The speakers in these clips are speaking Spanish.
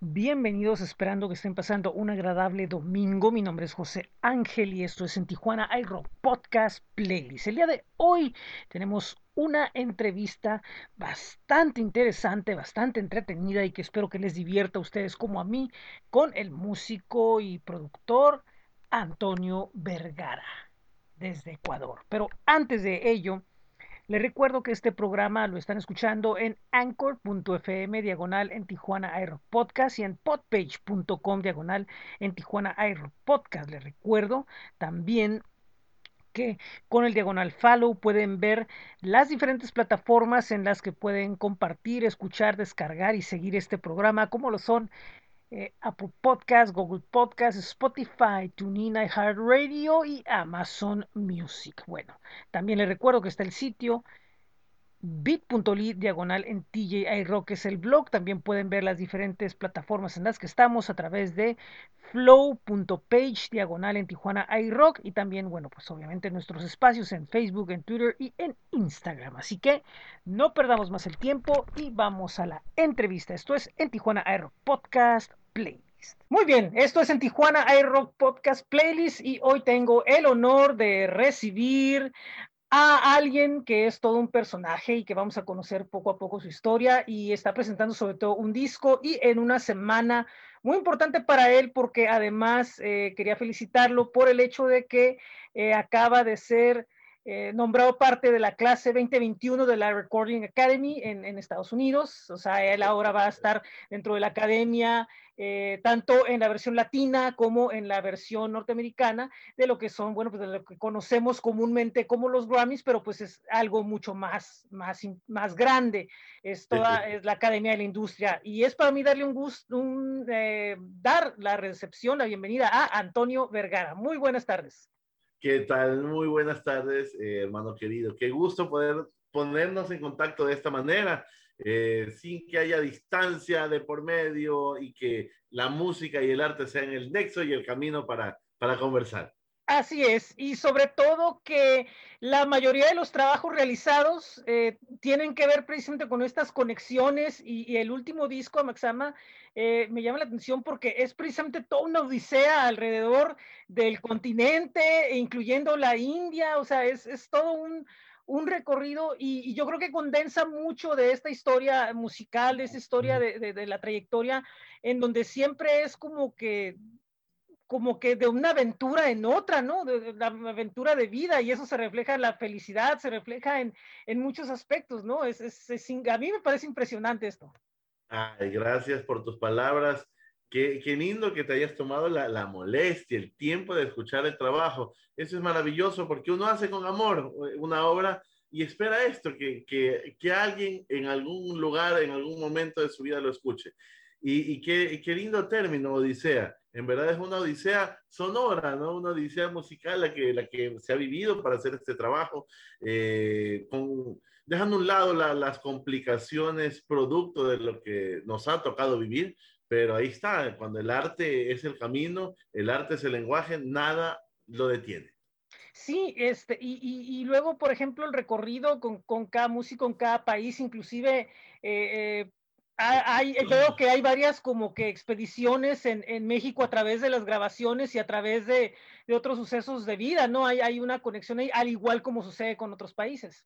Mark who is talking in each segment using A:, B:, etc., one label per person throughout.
A: Bienvenidos, esperando que estén pasando un agradable domingo. Mi nombre es José Ángel y esto es en Tijuana iRock Podcast Playlist. El día de hoy tenemos una entrevista bastante interesante, bastante entretenida y que espero que les divierta a ustedes como a mí con el músico y productor Antonio Vergara desde Ecuador. Pero antes de ello, les recuerdo que este programa lo están escuchando en anchor.fm diagonal en Tijuana Air Podcast y en podpage.com diagonal en Tijuana Air Podcast. Les recuerdo también que con el diagonal follow pueden ver las diferentes plataformas en las que pueden compartir, escuchar, descargar y seguir este programa, como lo son eh, Apple Podcast, Google Podcast, Spotify, TuneIn, iHeartRadio y Amazon Music. Bueno, también les recuerdo que está el sitio bit.ly diagonal en TJI Rock es el blog. También pueden ver las diferentes plataformas en las que estamos a través de flow.page diagonal en Tijuana iRock y también, bueno, pues obviamente nuestros espacios en Facebook, en Twitter y en Instagram. Así que no perdamos más el tiempo y vamos a la entrevista. Esto es en Tijuana iRock Podcast Playlist. Muy bien, esto es en Tijuana iRock Podcast Playlist y hoy tengo el honor de recibir a alguien que es todo un personaje y que vamos a conocer poco a poco su historia y está presentando sobre todo un disco y en una semana muy importante para él porque además eh, quería felicitarlo por el hecho de que eh, acaba de ser eh, nombrado parte de la clase 2021 de la Recording Academy en, en, Estados Unidos. O sea, él ahora va a estar dentro de la academia eh, tanto en la versión latina como en la versión norteamericana, de lo que son, bueno, pues de lo que conocemos comúnmente como los Grammys, pero pues es algo mucho más, más, más grande. Es toda es la Academia de la Industria. Y es para mí darle un gusto, un, eh, dar la recepción, la bienvenida a Antonio Vergara. Muy buenas tardes.
B: ¿Qué tal? Muy buenas tardes, eh, hermano querido. Qué gusto poder ponernos en contacto de esta manera eh, sin que haya distancia de por medio y que la música y el arte sean el nexo y el camino para, para conversar.
A: Así es, y sobre todo que la mayoría de los trabajos realizados eh, tienen que ver precisamente con estas conexiones y, y el último disco, Maxama, eh, me llama la atención porque es precisamente toda una odisea alrededor del continente, incluyendo la India, o sea, es, es todo un, un recorrido y, y, yo creo que condensa mucho de esta historia musical, de esta historia de, de, de, la trayectoria, en donde siempre es como que como que de una aventura en otra, ¿no? De, de la aventura de vida y eso se refleja en la felicidad, se refleja en, en muchos aspectos, ¿no? Es, es, es, a mí me parece impresionante esto.
B: Ay, gracias por tus palabras. Qué, qué, lindo que te hayas tomado la, la, molestia, el tiempo de escuchar el trabajo. Eso es maravilloso porque uno hace con amor eh, una obra y espera esto, que, que, que alguien en algún lugar, en algún momento de su vida lo escuche. Y, y qué, qué, lindo término, Odisea. En verdad es una Odisea sonora, ¿no? Una Odisea musical la que, la que se ha vivido para hacer este trabajo, eh, con, dejando a un lado la, las complicaciones producto de lo que nos ha tocado vivir, pero ahí está, cuando el arte es el camino, el arte es el lenguaje, nada lo detiene.
A: Sí, este, y, y, y luego, por ejemplo, el recorrido con, con, cada músico en cada país, inclusive eh, eh, hay, veo que hay varias como que expediciones en, en, México a través de las grabaciones y a través de, de otros sucesos de vida, ¿no? Hay, hay, una conexión ahí, al igual como sucede con otros países.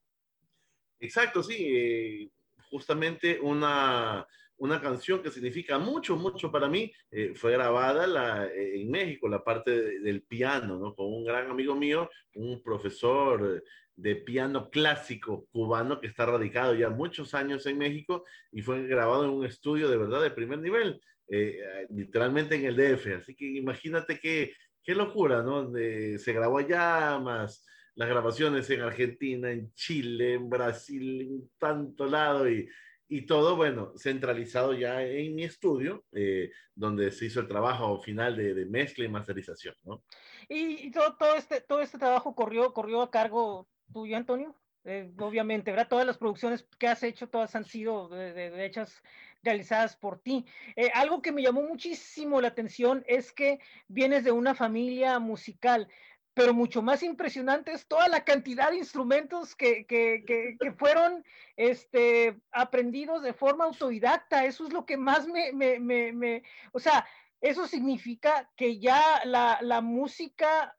B: Exacto, sí. Eh, justamente una, una canción que significa mucho, mucho para mí, eh, fue grabada la, eh, en México, la parte de, del piano, ¿no? Con un gran amigo mío, un profesor de piano clásico cubano que está radicado ya muchos años en México y fue grabado en un estudio de verdad de primer nivel, eh, literalmente en el DF. Así que imagínate qué, qué locura, ¿no? Se grabó allá, más las grabaciones en Argentina, en Chile, en Brasil, en tanto lado y y todo, bueno, centralizado ya en mi estudio, eh, donde se hizo el trabajo final de, de mezcla y masterización, ¿no?
A: Y, y, todo, todo, este, todo este trabajo corrió, corrió a cargo tuyo, Antonio, eh, obviamente, ¿verdad? Todas las producciones que has hecho, todas han sido de, hechas, realizadas por ti. Eh, algo que me llamó muchísimo la atención es que vienes de una familia musical pero mucho más impresionante es toda la cantidad de instrumentos que, que, que, que fueron este, aprendidos de forma autodidacta. Eso es lo que más me, me, me, me o sea, eso significa que ya la, la música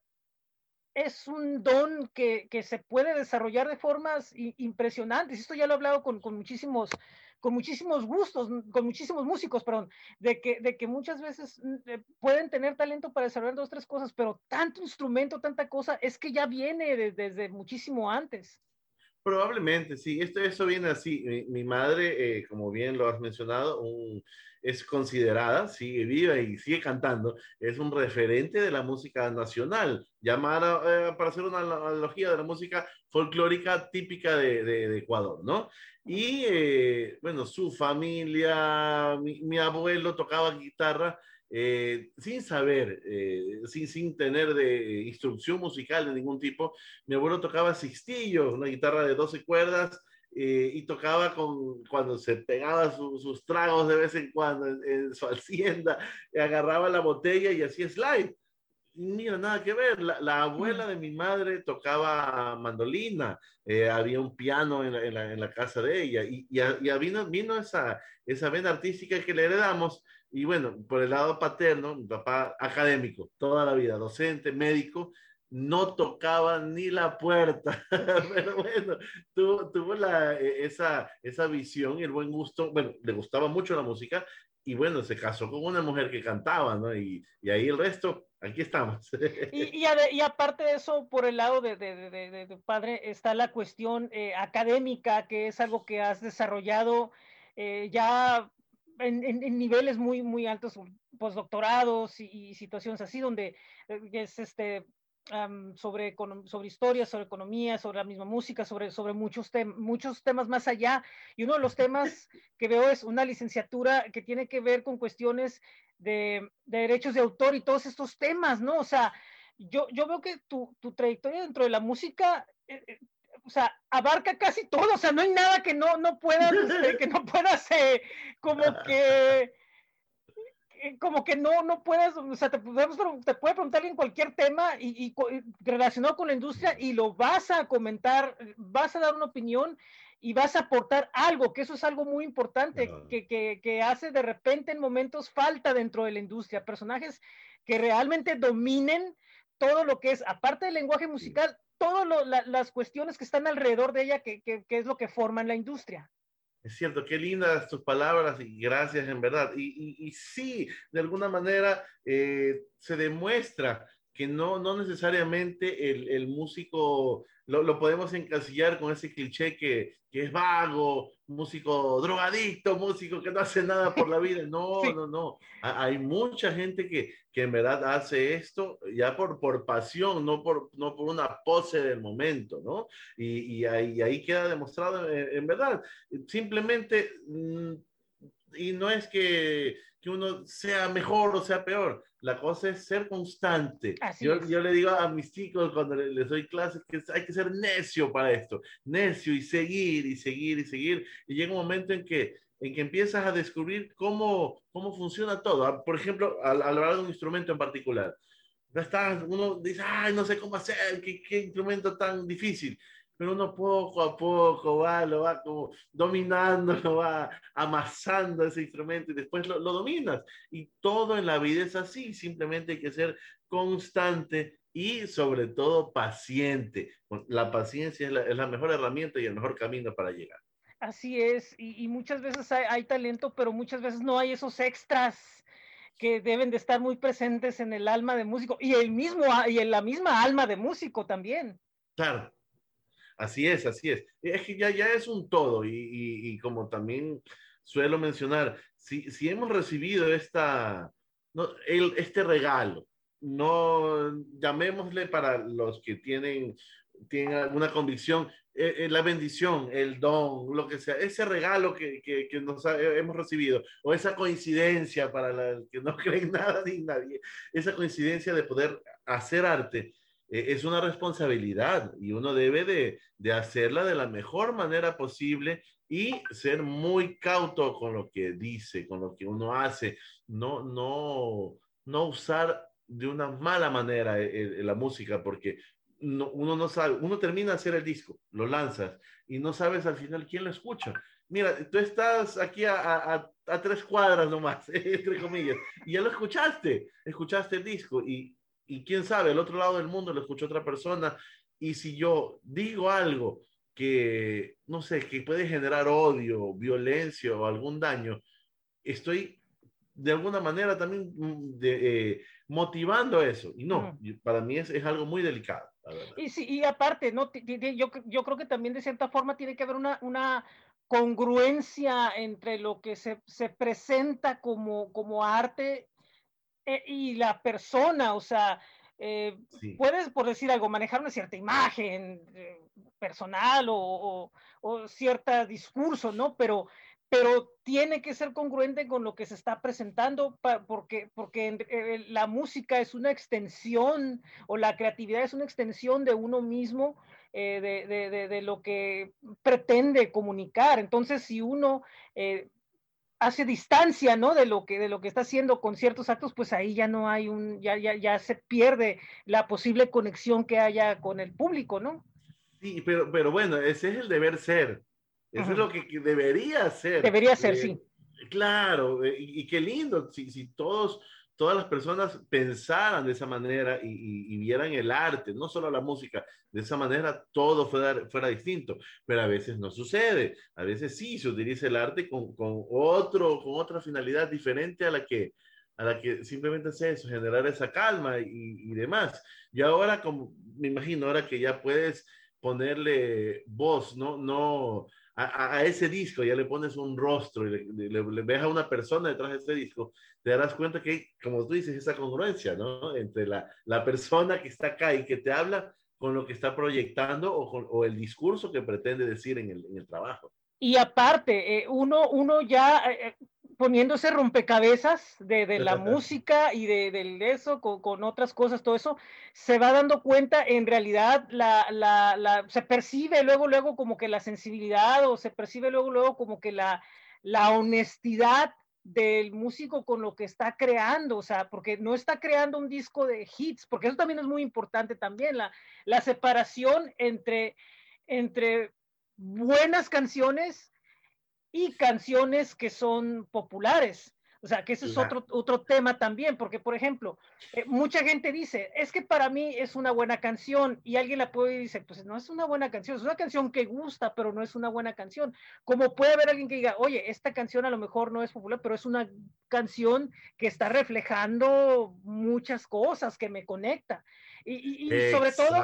A: es un don que, que, se puede desarrollar de formas impresionantes. Esto ya lo he hablado con, con, muchísimos, con muchísimos gustos, con muchísimos músicos, perdón, de que, de que muchas veces eh, pueden tener talento para desarrollar dos, tres cosas, pero tanto instrumento, tanta cosa, es que ya viene de, desde muchísimo antes.
B: Probablemente, sí. Esto, eso viene así. Mi, madre, eh, como bien lo has mencionado, es considerada, sigue viva y sigue cantando, es un referente de la música nacional, llamada, eh, para hacer una analogía de la música folclórica típica de, de, Ecuador, ¿no? Y eh, bueno, su familia, mi, mi, abuelo tocaba guitarra eh, sin saber, eh, sin, sin tener de instrucción musical de ningún tipo. Mi abuelo tocaba cistillo, una guitarra de 12 cuerdas, eh, y tocaba con, cuando se pegaba su, sus tragos de vez en cuando en, su hacienda, agarraba la botella y hacía slide. Mira, nada que ver. La, la, abuela de mi madre tocaba mandolina, había un piano en la, en, la, casa de ella y, y, y vino, vino esa, esa vena artística que le heredamos. Y bueno, por el lado paterno, mi papá académico, toda la vida, docente, médico, no tocaba ni la puerta, pero bueno, tuvo, tuvo la, e, esa, esa visión y el buen gusto, bueno, le gustaba mucho la música y bueno, se casó con una mujer que cantaba, ¿no? Y, y ahí el resto, aquí estamos.
A: Y, y, a, y, aparte de eso, por el lado de, de, de, de tu padre, está la cuestión eh, académica, que es algo que has desarrollado eh, ya en, en, en, niveles muy, muy altos, postdoctorados y, y situaciones así, donde eh, es este um, sobre, sobre historia, sobre economía, sobre la misma música, sobre, sobre muchos, muchos temas más allá. Y uno de los temas que veo es una licenciatura que tiene que ver con cuestiones de, de derechos de autor y todos estos temas, ¿no? O sea, yo, yo veo que tu, tu trayectoria dentro de la música... O sea, abarca casi todo, o sea, no hay nada que no, no puedas, este, que no puedas, eh, como que, eh, como que no, no puedes, o sea, te, te puede preguntar en cualquier tema y, y, relacionado con la industria y lo vas a comentar, vas a dar una opinión y vas a aportar algo, que eso es algo muy importante, que, que, que, hace de repente en momentos falta dentro de la industria, personajes que realmente dominen todo lo que es, aparte del lenguaje musical, todas la, las cuestiones que están alrededor de ella, que, que, es lo que forman la industria.
B: Es cierto, qué lindas tus palabras y gracias en verdad. Y, y, y sí, de alguna manera eh, se demuestra que no, no necesariamente el, el músico lo, lo, podemos encasillar con ese cliché que, que, es vago, músico drogadicto, músico que no hace nada por la vida. No, sí. no, no. Hay mucha gente que, que en verdad hace esto ya por, por pasión, no por, no por una pose del momento, ¿no? Y, y, ahí, ahí, queda demostrado en, en verdad. Simplemente, mmm, y no es que, que uno sea mejor o sea peor, la cosa es ser constante. Yo, yo, le digo a mis chicos cuando les doy clases que hay que ser necio para esto, necio y seguir y seguir y seguir. Y llega un momento en que, en que empiezas a descubrir cómo, cómo funciona todo. Ah, por ejemplo, al, al hablar de un instrumento en particular. Está, uno dice, ay, no sé cómo hacer, qué, qué instrumento tan difícil pero uno poco a poco va, lo va como dominando, lo va amasando ese instrumento y después lo, lo, dominas. Y todo en la vida es así, simplemente hay que ser constante y sobre todo paciente. La paciencia es la, es la mejor herramienta y el mejor camino para llegar.
A: Así es, y, y muchas veces hay, hay, talento, pero muchas veces no hay esos extras que deben de estar muy presentes en el alma de músico y el mismo y en la misma alma de músico también.
B: Claro, Así es, así es. Es que ya, ya es un todo y, como también suelo mencionar, si, si hemos recibido esta, no, el, este regalo, no llamémosle para los que tienen, tienen alguna convicción, eh, eh, la bendición, el don, lo que sea, ese regalo que, que, que nos ha, hemos recibido, o esa coincidencia para los que no creen nada ni nadie, esa coincidencia de poder hacer arte, eh, es una responsabilidad y uno debe de, de, hacerla de la mejor manera posible y ser muy cauto con lo que dice, con lo que uno hace, no, no, no usar de una mala manera la música porque uno no sabe, uno termina de hacer el disco, lo lanzas y no sabes al final quién lo escucha. Mira, tú estás aquí a, a, a tres cuadras nomás, entre comillas, y ya lo escuchaste, escuchaste el disco y, y quién sabe, al otro lado del mundo lo escuchó otra persona y si yo digo algo que, no sé, que puede generar odio, violencia o algún daño, estoy de alguna manera también mm, de, eh, motivando eso. Y no, para mí es, es, algo muy delicado.
A: Y, sí, y aparte, ¿no? yo, yo creo que también de cierta forma tiene que haber una, una congruencia entre lo que se, se presenta como, como arte eh, y la persona, o sea, eh, puedes, por decir algo, manejar una cierta imagen personal o, o, o cierto discurso, ¿no? Pero pero tiene que ser congruente con lo que se está presentando, porque, porque eh, la música es una extensión o la creatividad es una extensión de uno mismo, eh, de, de, de, lo que pretende comunicar. Entonces, si uno eh, hace distancia, ¿no? De lo que de lo que está haciendo con ciertos actos, pues ahí ya no hay un, ya, ya, ya se pierde la posible conexión que haya con el público, ¿no?
B: Sí, pero, pero bueno, ese es el deber ser. Eso es lo que, debería ser.
A: Debería ser, eh, sí.
B: Claro, eh, y, qué lindo si, si, todos, todas las personas pensaran de esa manera y, vieran el arte, no solo la música, de esa manera todo fuera, fuera distinto, pero a veces no sucede, a veces sí se utiliza el arte con, con, otro, con otra finalidad diferente a la que, a la que simplemente hace eso, generar esa calma y, y demás. Y ahora, como me imagino, ahora que ya puedes ponerle voz, ¿no? No a, ese disco, ya le pones un rostro y le, ves a una persona detrás de ese disco, te darás cuenta que, como tú dices, esa congruencia, ¿no? Entre la, la persona que está acá y que te habla con lo que está proyectando o, o el discurso que pretende decir en el, en el trabajo.
A: Y aparte, eh, uno, uno ya, eh, eh poniéndose rompecabezas de, de la música y de, de eso con, con, otras cosas, todo eso, se va dando cuenta en realidad la, la, la, se percibe luego, luego como que la sensibilidad o se percibe luego, luego como que la, la honestidad del músico con lo que está creando, o sea, porque no está creando un disco de hits, porque eso también es muy importante también, la, la separación entre, entre buenas canciones y canciones que son populares. O sea, que ese es otro, otro tema también, porque, por ejemplo, eh, mucha gente dice, es que para mí es una buena canción, y alguien la puede decir, pues no es una buena canción, es una canción que gusta, pero no es una buena canción. Como puede haber alguien que diga, oye, esta canción a lo mejor no es popular, pero es una canción que está reflejando muchas cosas, que me conecta. Y, y, sobre todo,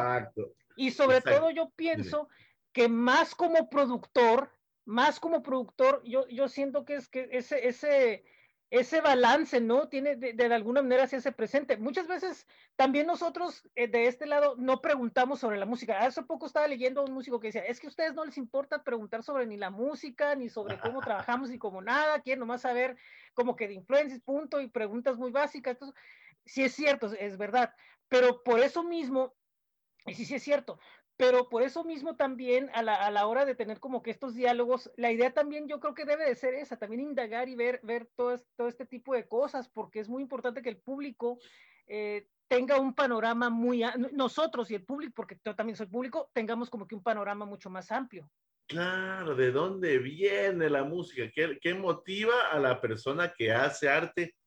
A: y sobre todo yo pienso que más como productor, más como productor, yo, yo siento que es que ese, ese, ese balance, ¿no? Tiene de, de alguna manera se hace presente. Muchas veces también nosotros eh, de este lado no preguntamos sobre la música. Hace poco estaba leyendo a un músico que decía, es que a ustedes no les importa preguntar sobre ni la música, ni sobre cómo trabajamos, ni como nada, quieren nomás saber como que de influencias, punto, y preguntas muy básicas. Entonces, sí es cierto, es verdad, pero por eso mismo, y sí, sí es cierto, pero por eso mismo también a la, a la, hora de tener como que estos diálogos, la idea también yo creo que debe de ser esa, también indagar y ver, ver todo, todo este tipo de cosas, porque es muy importante que el público eh, tenga un panorama muy, nosotros y el público, porque yo también soy público, tengamos como que un panorama mucho más amplio.
B: Claro, ¿de dónde viene la música? ¿Qué, qué motiva a la persona que hace arte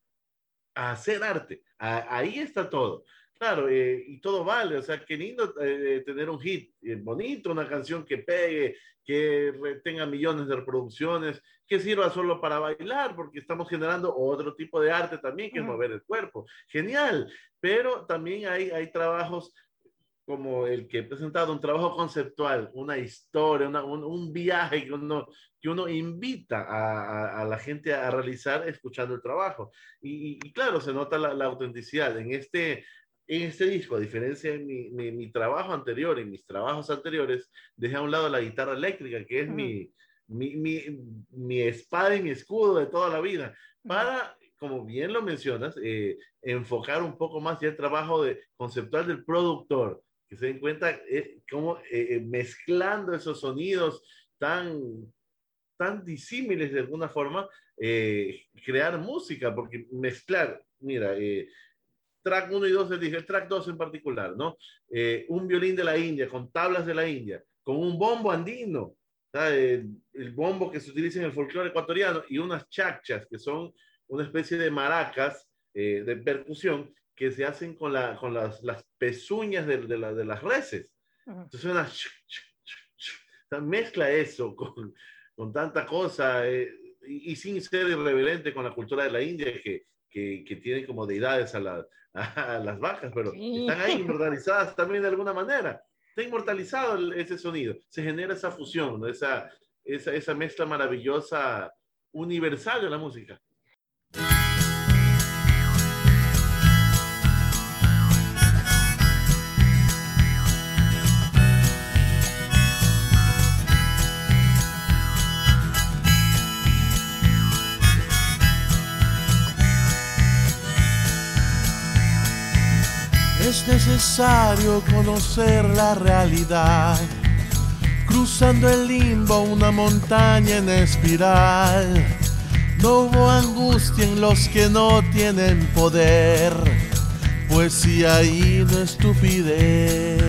B: a hacer arte? A, ahí está todo. Claro, eh, y todo vale, o sea, qué lindo eh, tener un hit eh, bonito, una canción que pegue, que tenga millones de reproducciones, que sirva solo para bailar, porque estamos generando otro tipo de arte también, que es mover el cuerpo. Genial, pero también hay, hay trabajos como el que he presentado, un trabajo conceptual, una historia, una, un, un, viaje que uno, que uno invita a, a, a, la gente a realizar escuchando el trabajo. Y, y claro, se nota la, la autenticidad. En este en este disco, a diferencia de mi, mi, mi, trabajo anterior y mis trabajos anteriores, dejé a un lado la guitarra eléctrica, que es uh -huh. mi, mi, mi, espada y mi escudo de toda la vida, para, como bien lo mencionas, eh, enfocar un poco más ya el trabajo de, conceptual del productor, que se den cuenta eh, cómo eh, mezclando esos sonidos tan, tan disímiles de alguna forma, eh, crear música, porque mezclar, mira, eh,
C: track 1 y 2 del disco, el track 2 en particular, ¿no? Eh, un violín de la India, con tablas de la India, con un bombo andino, el, el, bombo que se utiliza en el folclore ecuatoriano, y unas chachas, que son una especie de maracas eh, de percusión que se hacen con, la, con las, las pezuñas de, de, la, de las reses. Entonces suena, mezcla eso con, con tanta cosa eh, y, y, sin ser irreverente con la cultura de la India que, que, que tienen como deidades a, la, a, las vacas, pero están ahí inmortalizadas también de alguna manera. Está inmortalizado el, ese sonido, se genera esa fusión, ¿no? esa, esa, esa mezcla maravillosa, universal de la música.
B: Es necesario conocer la realidad. Cruzando el limbo, una montaña en espiral. No hubo angustia en los que no tienen poder, pues si hay no estupidez.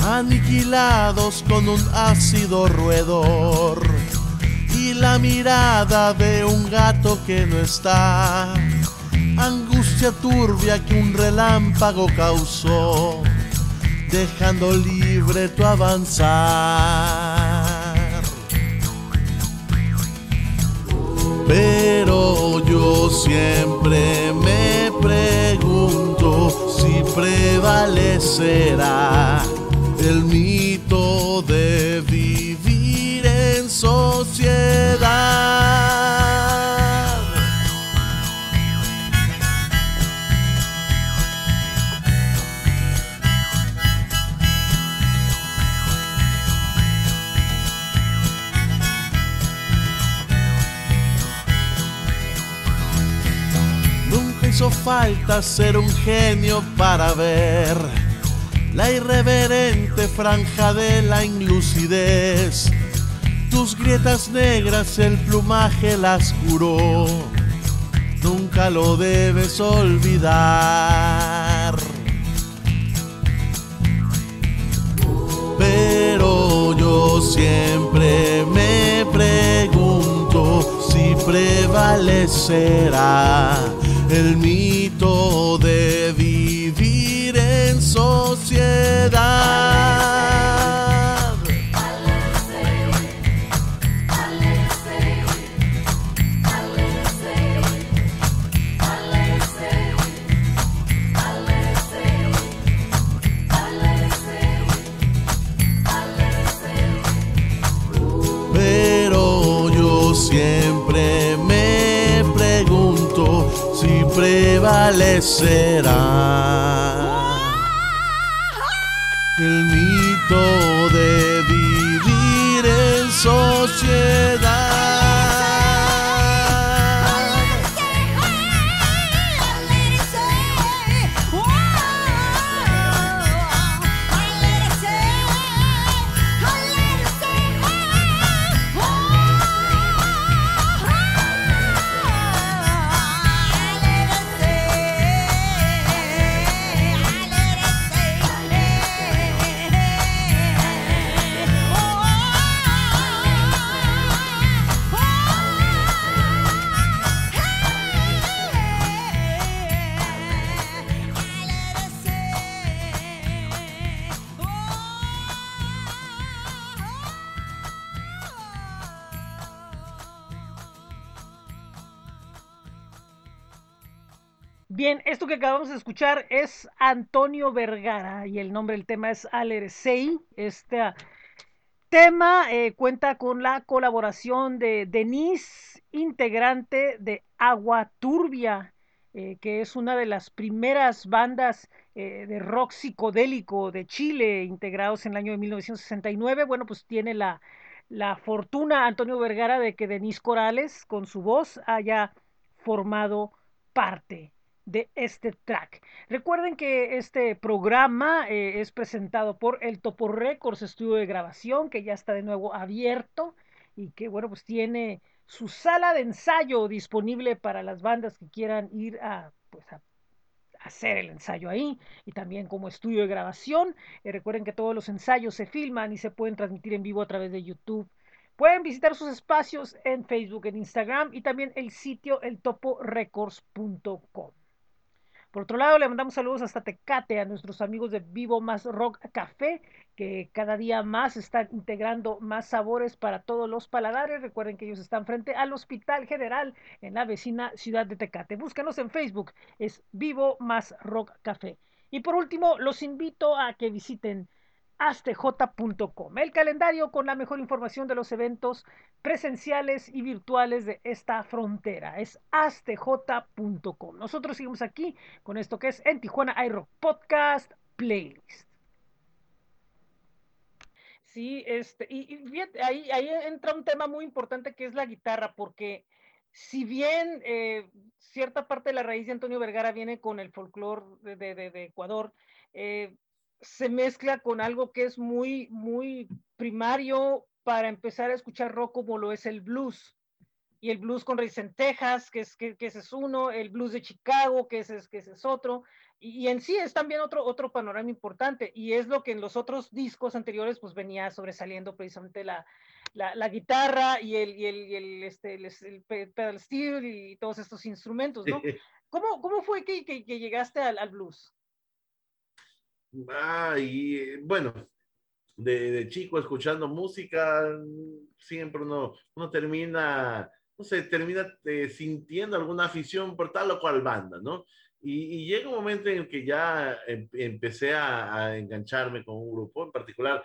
B: Aniquilados con un ácido roedor y la mirada de un gato que no está angustia turbia que un relámpago causó, dejando libre tu avanzar. Pero yo siempre me pregunto si prevalecerá el mito de vivir en sociedad. Falta ser un genio para ver la irreverente franja de la inlucidez. Tus grietas negras el plumaje las curó, nunca lo debes olvidar. Pero yo siempre me pregunto si prevalecerá el mito de vivir en sociedad. Prevalecerá
A: acabamos de escuchar es Antonio Vergara y el nombre del tema es Alersei. Este tema eh, cuenta con la colaboración de Denise, integrante de Agua Turbia, eh, que es una de las primeras bandas eh, de rock psicodélico de Chile, integrados en el año de 1969. Bueno, pues tiene la, la fortuna Antonio Vergara de que Denise Corales, con su voz, haya formado parte de este track. Recuerden que este programa eh, es presentado por el Topo Records Estudio de Grabación, que ya está de nuevo abierto y que, bueno, pues tiene su sala de ensayo disponible para las bandas que quieran ir a, pues, a hacer el ensayo ahí y también como estudio de grabación. Eh, recuerden que todos los ensayos se filman y se pueden transmitir en vivo a través de YouTube. Pueden visitar sus espacios en Facebook, en Instagram y también el sitio eltoporecords.com. Por otro lado, le mandamos saludos hasta Tecate a nuestros amigos de Vivo Más Rock Café, que cada día más están integrando más sabores para todos los paladares. Recuerden que ellos están frente al Hospital General en la vecina ciudad de Tecate. Búscanos en Facebook, es Vivo Más Rock Café. Y por último, los invito a que visiten astj.com, el calendario con la mejor información de los eventos presenciales y virtuales de esta frontera. Es astj.com. Nosotros seguimos aquí con esto que es en Tijuana iRock Podcast Playlist. Sí, este, y, ahí, ahí entra un tema muy importante que es la guitarra, porque si bien eh, cierta parte de la raíz de Antonio Vergara viene con el folclore de, de, de Ecuador, eh, se mezcla con algo que es muy, muy primario para empezar a escuchar rock como lo es el blues. Y el blues con raíz en Texas, que, es, que, ese es uno, el blues de Chicago, que ese es, que ese es otro. Y, en sí es también otro, otro panorama importante. Y es lo que en los otros discos anteriores pues venía sobresaliendo precisamente la, la, la guitarra y el, y el, y el, este, el, pedal steel y todos estos instrumentos, ¿no? ¿Cómo, cómo fue que, que, llegaste al, al blues?
B: Ah, y bueno, de, chico escuchando música, siempre uno, uno termina, no sé, termina eh, sintiendo alguna afición por tal o cual banda, ¿no? Y, llega un momento en el que ya em, empecé a, engancharme con un grupo en particular.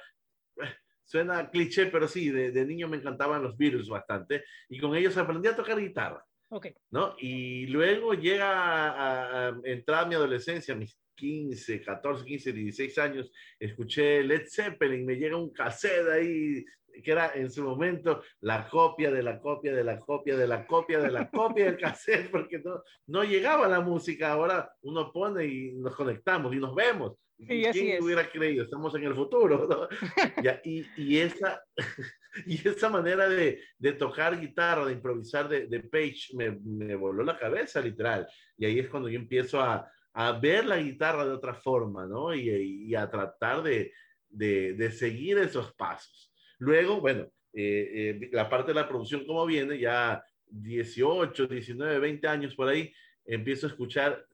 B: Eh, suena cliché, pero sí, de, niño me encantaban los Beatles bastante y con ellos aprendí a tocar guitarra.
A: Okay.
B: ¿no? Y luego llega a, a entrar mi adolescencia, mis 15, 14, 15, 16 años, escuché Led Zeppelin, me llega un cassette ahí que era en su momento la copia de la copia de la copia de la copia de la copia del cassette, porque no, no llegaba la música. Ahora uno pone y nos conectamos y nos vemos.
A: Sí,
B: ¿Quién hubiera creído? Estamos en el futuro. ¿no? y, y, esa, y esa manera de, de, tocar guitarra, de improvisar de, de Page, me, me voló la cabeza, literal. Y ahí es cuando yo empiezo a, a ver la guitarra de otra forma, ¿no? Y, a tratar de, de, seguir esos pasos. Luego, bueno, eh, eh, la parte de la producción, como viene, ya 18, 19, 20 años por ahí, empiezo a escuchar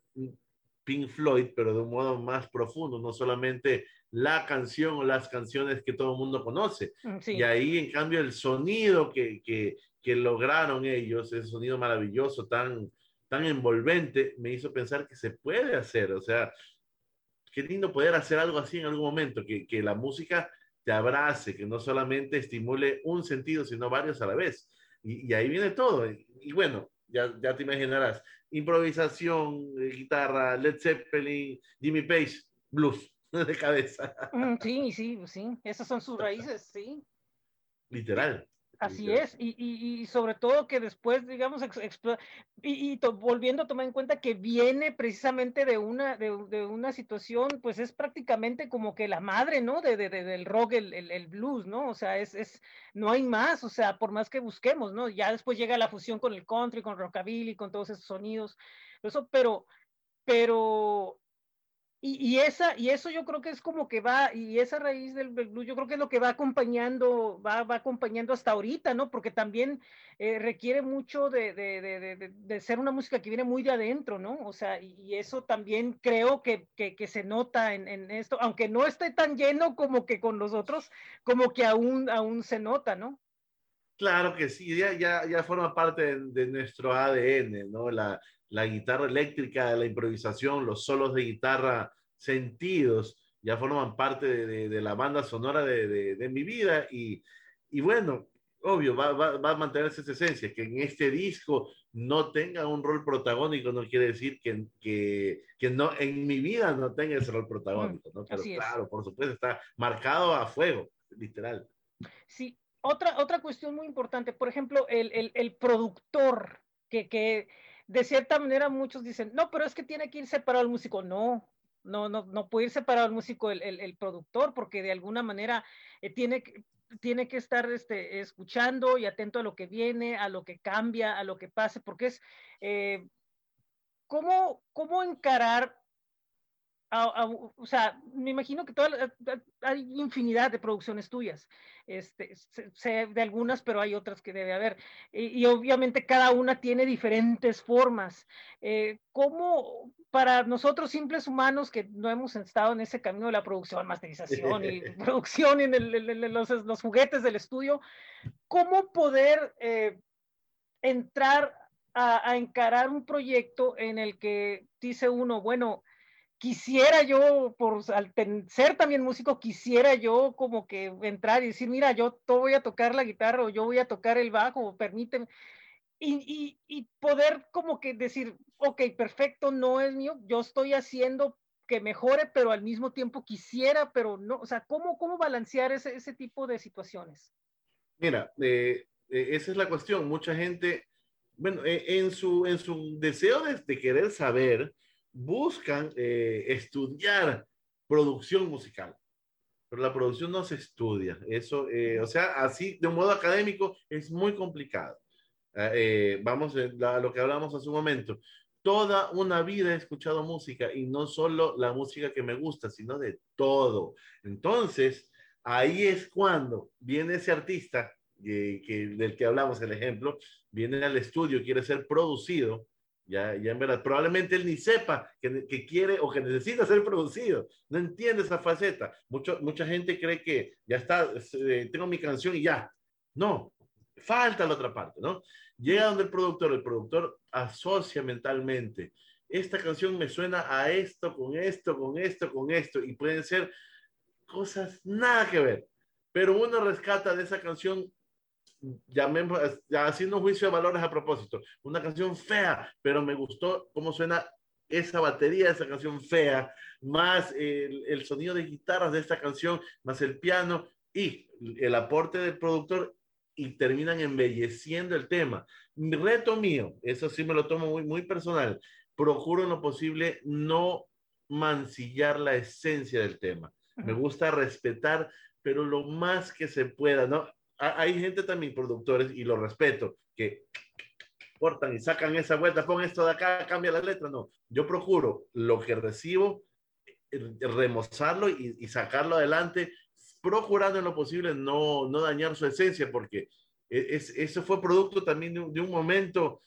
B: Pink Floyd, pero de un modo más profundo, no solamente la canción o las canciones que todo el mundo conoce. Mm, y ahí, en cambio, el sonido que, que, que lograron ellos, ese sonido maravilloso, tan, tan envolvente, me hizo pensar que se puede hacer. O sea, qué lindo poder hacer algo así en algún momento, que, que la música te abrace, que no solamente estimule un sentido, sino varios a la vez. Y, y ahí viene todo. Y, bueno, ya, ya, te imaginarás, improvisación, eh, guitarra, Led Zeppelin, Jimmy Page, blues de cabeza.
A: Mm, sí, sí, sí, esas son sus raíces, sí.
B: Literal.
A: Así es, y, y, sobre todo que después, digamos, y, y volviendo a tomar en cuenta que viene precisamente de una, de, de, una situación, pues es prácticamente como que la madre, ¿no? De, de del rock, el, el, el, blues, ¿no? O sea, es, es, no hay más, o sea, por más que busquemos, ¿no? Ya después llega la fusión con el country, con rockabilly, con todos esos sonidos, eso, pero, pero y, esa, y eso yo creo que es como que va, y esa raíz del, blues, yo creo que es lo que va acompañando, va, va acompañando hasta ahorita, ¿no? Porque también eh, requiere mucho de, de, de, de, ser una música que viene muy de adentro, ¿no? O sea, y, eso también creo que, que, se nota en, en, esto, aunque no esté tan lleno como que con los otros, como que aún, aún se nota, ¿no?
B: Claro que sí, ya, ya, ya forma parte de, nuestro ADN, ¿no? La, la guitarra eléctrica, la improvisación, los solos de guitarra sentidos, ya forman parte de, de, la banda sonora de, de mi vida y, y, bueno, obvio, va, va, va, a mantenerse esa esencia, que en este disco no tenga un rol protagónico, no quiere decir que, que, que no, en mi vida no tenga ese rol protagónico, ¿no? Pero claro, por supuesto, está marcado a fuego, literal.
A: Sí, otra, otra cuestión muy importante, por ejemplo, el, el, el productor, que, que de cierta manera muchos dicen, no, pero es que tiene que ir separado el músico. No, no, no, no puede ir separado el músico el, el, productor, porque de alguna manera eh, tiene tiene que estar este, escuchando y atento a lo que viene, a lo que cambia, a lo que pase, porque es eh, cómo, cómo encarar o sea, me imagino que toda, hay infinidad de producciones tuyas, este, sé, de algunas, pero hay otras que debe haber, y, obviamente cada una tiene diferentes formas. Eh, ¿Cómo para nosotros simples humanos que no hemos estado en ese camino de la producción, masterización y producción en, los, los, juguetes del estudio, cómo poder eh, entrar a, a encarar un proyecto en el que dice uno, bueno, quisiera yo, por al ser también músico, quisiera yo como que entrar y decir, mira, yo voy a tocar la guitarra o yo voy a tocar el bajo, permíteme. Y, y, poder como que decir, ok, perfecto, no es mío, yo estoy haciendo que mejore, pero al mismo tiempo quisiera, pero no, o sea, ¿cómo, cómo balancear ese, ese tipo de situaciones?
B: Mira, eh, eh, esa es la cuestión. Mucha gente, bueno, eh, en, su, en su deseo de, de querer saber, buscan eh, estudiar producción musical, pero la producción no se estudia. Eso, eh, o sea, así de un modo académico es muy complicado. Eh, vamos a lo que hablamos hace un momento. Toda una vida he escuchado música y no solo la música que me gusta, sino de todo. Entonces, ahí es cuando viene ese artista que, del que hablamos, el ejemplo, viene al estudio, quiere ser producido ya, ya en verdad, probablemente él ni sepa que, que, quiere o que necesita ser producido. No entiende esa faceta. Mucho, mucha gente cree que ya está, eh, tengo mi canción y ya. No, falta la otra parte, ¿no? Llega donde el productor, el productor asocia mentalmente. Esta canción me suena a esto, con esto, con esto, con esto, y pueden ser cosas nada que ver. Pero uno rescata de esa canción llamemos, haciendo un juicio de valores a propósito, una canción fea, pero me gustó cómo suena esa batería de esa canción fea, más el, el, sonido de guitarras de esta canción, más el piano y el aporte del productor y terminan embelleciendo el tema. Mi reto mío, eso sí me lo tomo muy, muy personal, procuro en lo posible no mancillar la esencia del tema. Me gusta respetar, pero lo más que se pueda, ¿no? Hay gente también, productores, y lo respeto, que cortan y sacan esa vuelta, pon esto de acá, cambia la letra. No, yo procuro lo que recibo, eh, remozarlo y, sacarlo adelante, procurando en lo posible no, no dañar su esencia, porque e, es, eso fue producto también de un, de un, momento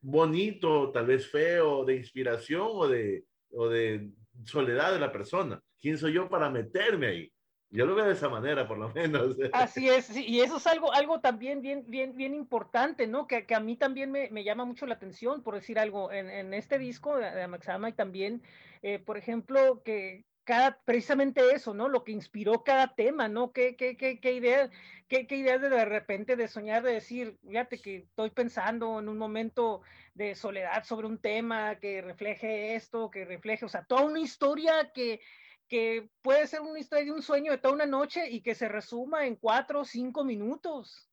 B: bonito, tal vez feo, de inspiración o de, o de soledad de la persona. ¿Quién soy yo para meterme ahí? Yo lo veo de esa manera, por lo menos.
A: Así es, y eso es algo, algo también bien, bien, bien importante, ¿no? Que, que a mí también me, me, llama mucho la atención, por decir algo, en, en este disco de, Amaxama y también, eh, por ejemplo, que cada, precisamente eso, ¿no? Lo que inspiró cada tema, ¿no? ¿Qué, qué, qué, qué idea, qué, qué ideas de, de repente de soñar, de decir, fíjate que estoy pensando en un momento de soledad sobre un tema que refleje esto, que refleje, o sea, toda una historia que que puede ser una historia de un sueño de toda una noche y que se resuma en cuatro o cinco minutos.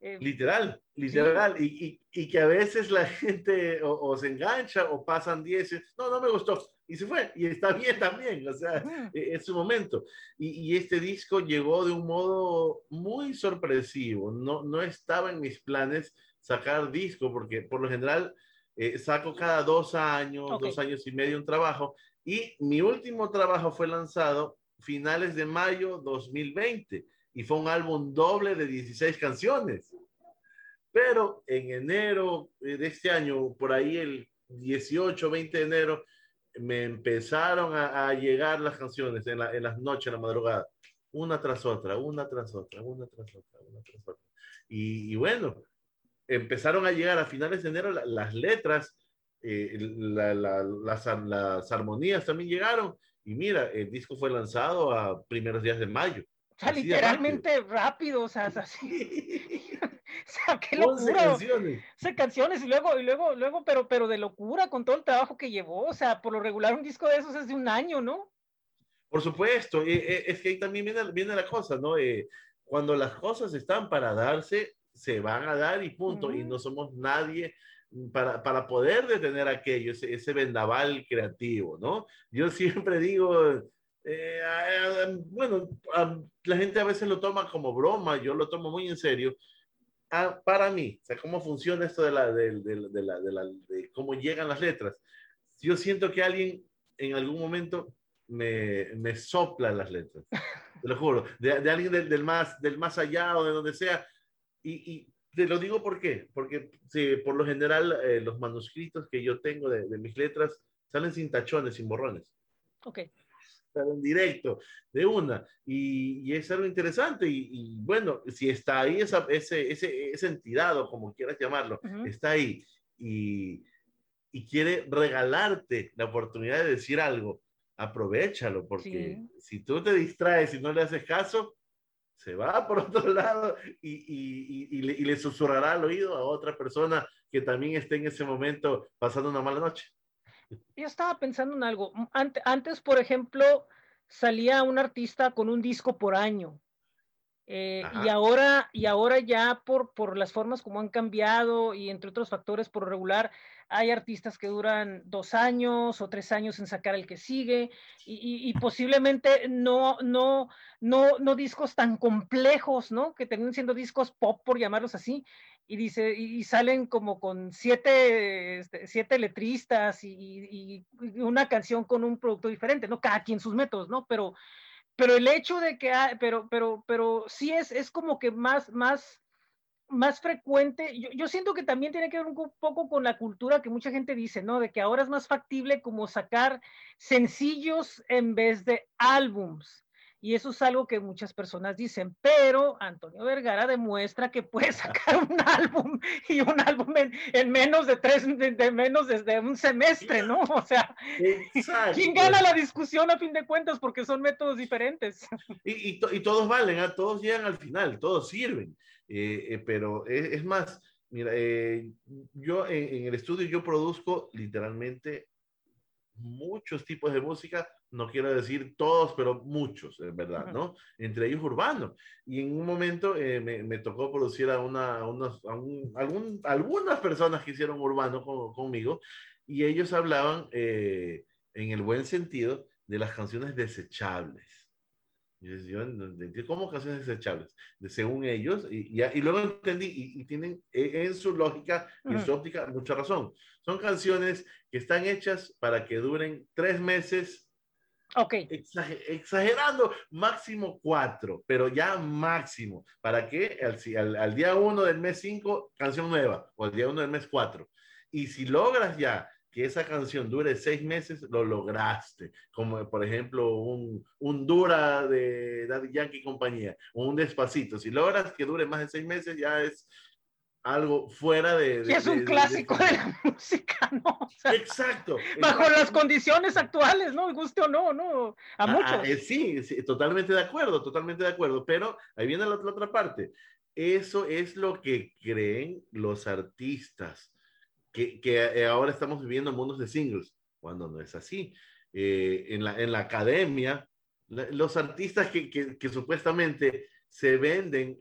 B: Eh, literal, literal. Sí. Y, y, y, que a veces la gente o, o, se engancha o pasan diez, no, no me gustó. Y se fue. Y está bien también, o sea, uh es su momento. Y, y, este disco llegó de un modo muy sorpresivo. No, no estaba en mis planes sacar disco, porque por lo general eh, saco cada dos años, okay. dos años y medio un trabajo. Y mi último trabajo fue lanzado finales de mayo 2020 y fue un álbum doble de 16 canciones. Pero en enero de este año, por ahí el 18, 20 de enero, me empezaron a, llegar las canciones en, la, en, las noches, en la madrugada, una tras otra, una tras otra, una tras otra, una tras otra. Y, y bueno, empezaron a llegar a finales de enero la, las letras eh, la, la, las, las, armonías también llegaron. Y mira, el disco fue lanzado a primeros días de mayo.
A: O sea, literalmente rápido. rápido, o sea, así. o sea, qué locura. canciones. O sea, canciones y luego, y luego, luego, pero, pero de locura con todo el trabajo que llevó. O sea, por lo regular un disco de esos es de un año, ¿no?
B: Por supuesto, eh, eh, es que ahí también viene, viene la cosa, ¿no? Eh, cuando las cosas están para darse, se van a dar y punto. Uh -huh. Y no somos nadie para, para poder detener aquello, ese, vendaval creativo, ¿no? Yo siempre digo, eh, bueno, la gente a veces lo toma como broma, yo lo tomo muy en serio. Ah, para mí, o sea, cómo funciona esto de, la, de, de, la, de, cómo llegan las letras. Yo siento que alguien en algún momento me, me sopla las letras, te lo juro, de, alguien del, más, del más allá o de donde sea. Y te lo digo por qué, porque sí, por lo general eh, los manuscritos que yo tengo de, de mis letras salen sin tachones, sin borrones.
A: Ok
B: en directo, de una. Y, es algo interesante. Y, bueno, si está ahí esa, ese, ese, esa entidad o como quieras llamarlo, está ahí y, y, quiere regalarte la oportunidad de decir algo, aprovechalo, porque si tú te distraes y no le haces caso, se va por otro lado y, y, le, y, le, susurrará al oído a otra persona que también esté en ese momento pasando una mala noche.
A: Yo estaba pensando en algo. Antes, por ejemplo, salía un artista con un disco por año. Eh, y ahora, y ahora ya por, por las formas como han cambiado y entre otros factores por regular, hay artistas que duran dos años o tres años en sacar el que sigue y, y, posiblemente no, no, no, no discos tan complejos, ¿no? Que terminen siendo discos pop, por llamarlos así, y dice, y salen como con siete, este, siete letristas y, y, una canción con un producto diferente, ¿no? Cada quien sus métodos, ¿no? Pero, pero el hecho de que, pero, pero, pero sí es, es como que más, más, más frecuente, yo, yo, siento que también tiene que ver un poco con la cultura que mucha gente dice, ¿no? De que ahora es más factible como sacar sencillos en vez de álbums. Y eso es algo que muchas personas dicen, pero Antonio Vergara demuestra que puede sacar un álbum y un álbum en, menos de tres, de, menos desde un semestre, ¿no? O sea, ¿quién gana la discusión a fin de cuentas? Porque son métodos diferentes.
B: Y, y, todos valen, ¿ah? todos llegan al final, todos sirven. Eh, eh, pero es, más, mira, eh, yo en, en el estudio yo produzco literalmente muchos tipos de música no quiero decir todos, pero muchos, en verdad, ¿no? Entre ellos urbanos. Y en un momento eh, me, me, tocó producir a, una, unos, a un, algún, algunas personas que hicieron urbano conmigo y ellos hablaban eh, en el buen sentido de las canciones desechables. Y yo, ¿cómo canciones desechables? De, según ellos, y, y, y luego entendí, y, y, tienen e, en su lógica y su óptica mucha razón. Son canciones que están hechas para que duren tres meses
A: Ok.
B: exagerando, máximo cuatro, pero ya máximo. ¿Para qué? Al, al, día uno del mes cinco, canción nueva, o al día uno del mes cuatro. Y si logras ya que esa canción dure seis meses, lo lograste. Como por ejemplo un, un Dura de Daddy Yankee y compañía, o un Despacito. Si logras que dure más de seis meses, ya es algo fuera de...
A: es un clásico de, la música, ¿no?
B: exacto.
A: Bajo las condiciones actuales, ¿no? Guste o no, ¿no? A ah, muchos.
B: Eh, sí, sí, totalmente de acuerdo, totalmente de acuerdo. Pero ahí viene la, otra parte. Eso es lo que creen los artistas, que, que eh, ahora estamos viviendo mundos de singles, cuando no es así. Eh, en, la, en la academia, los artistas que, que, que, supuestamente se venden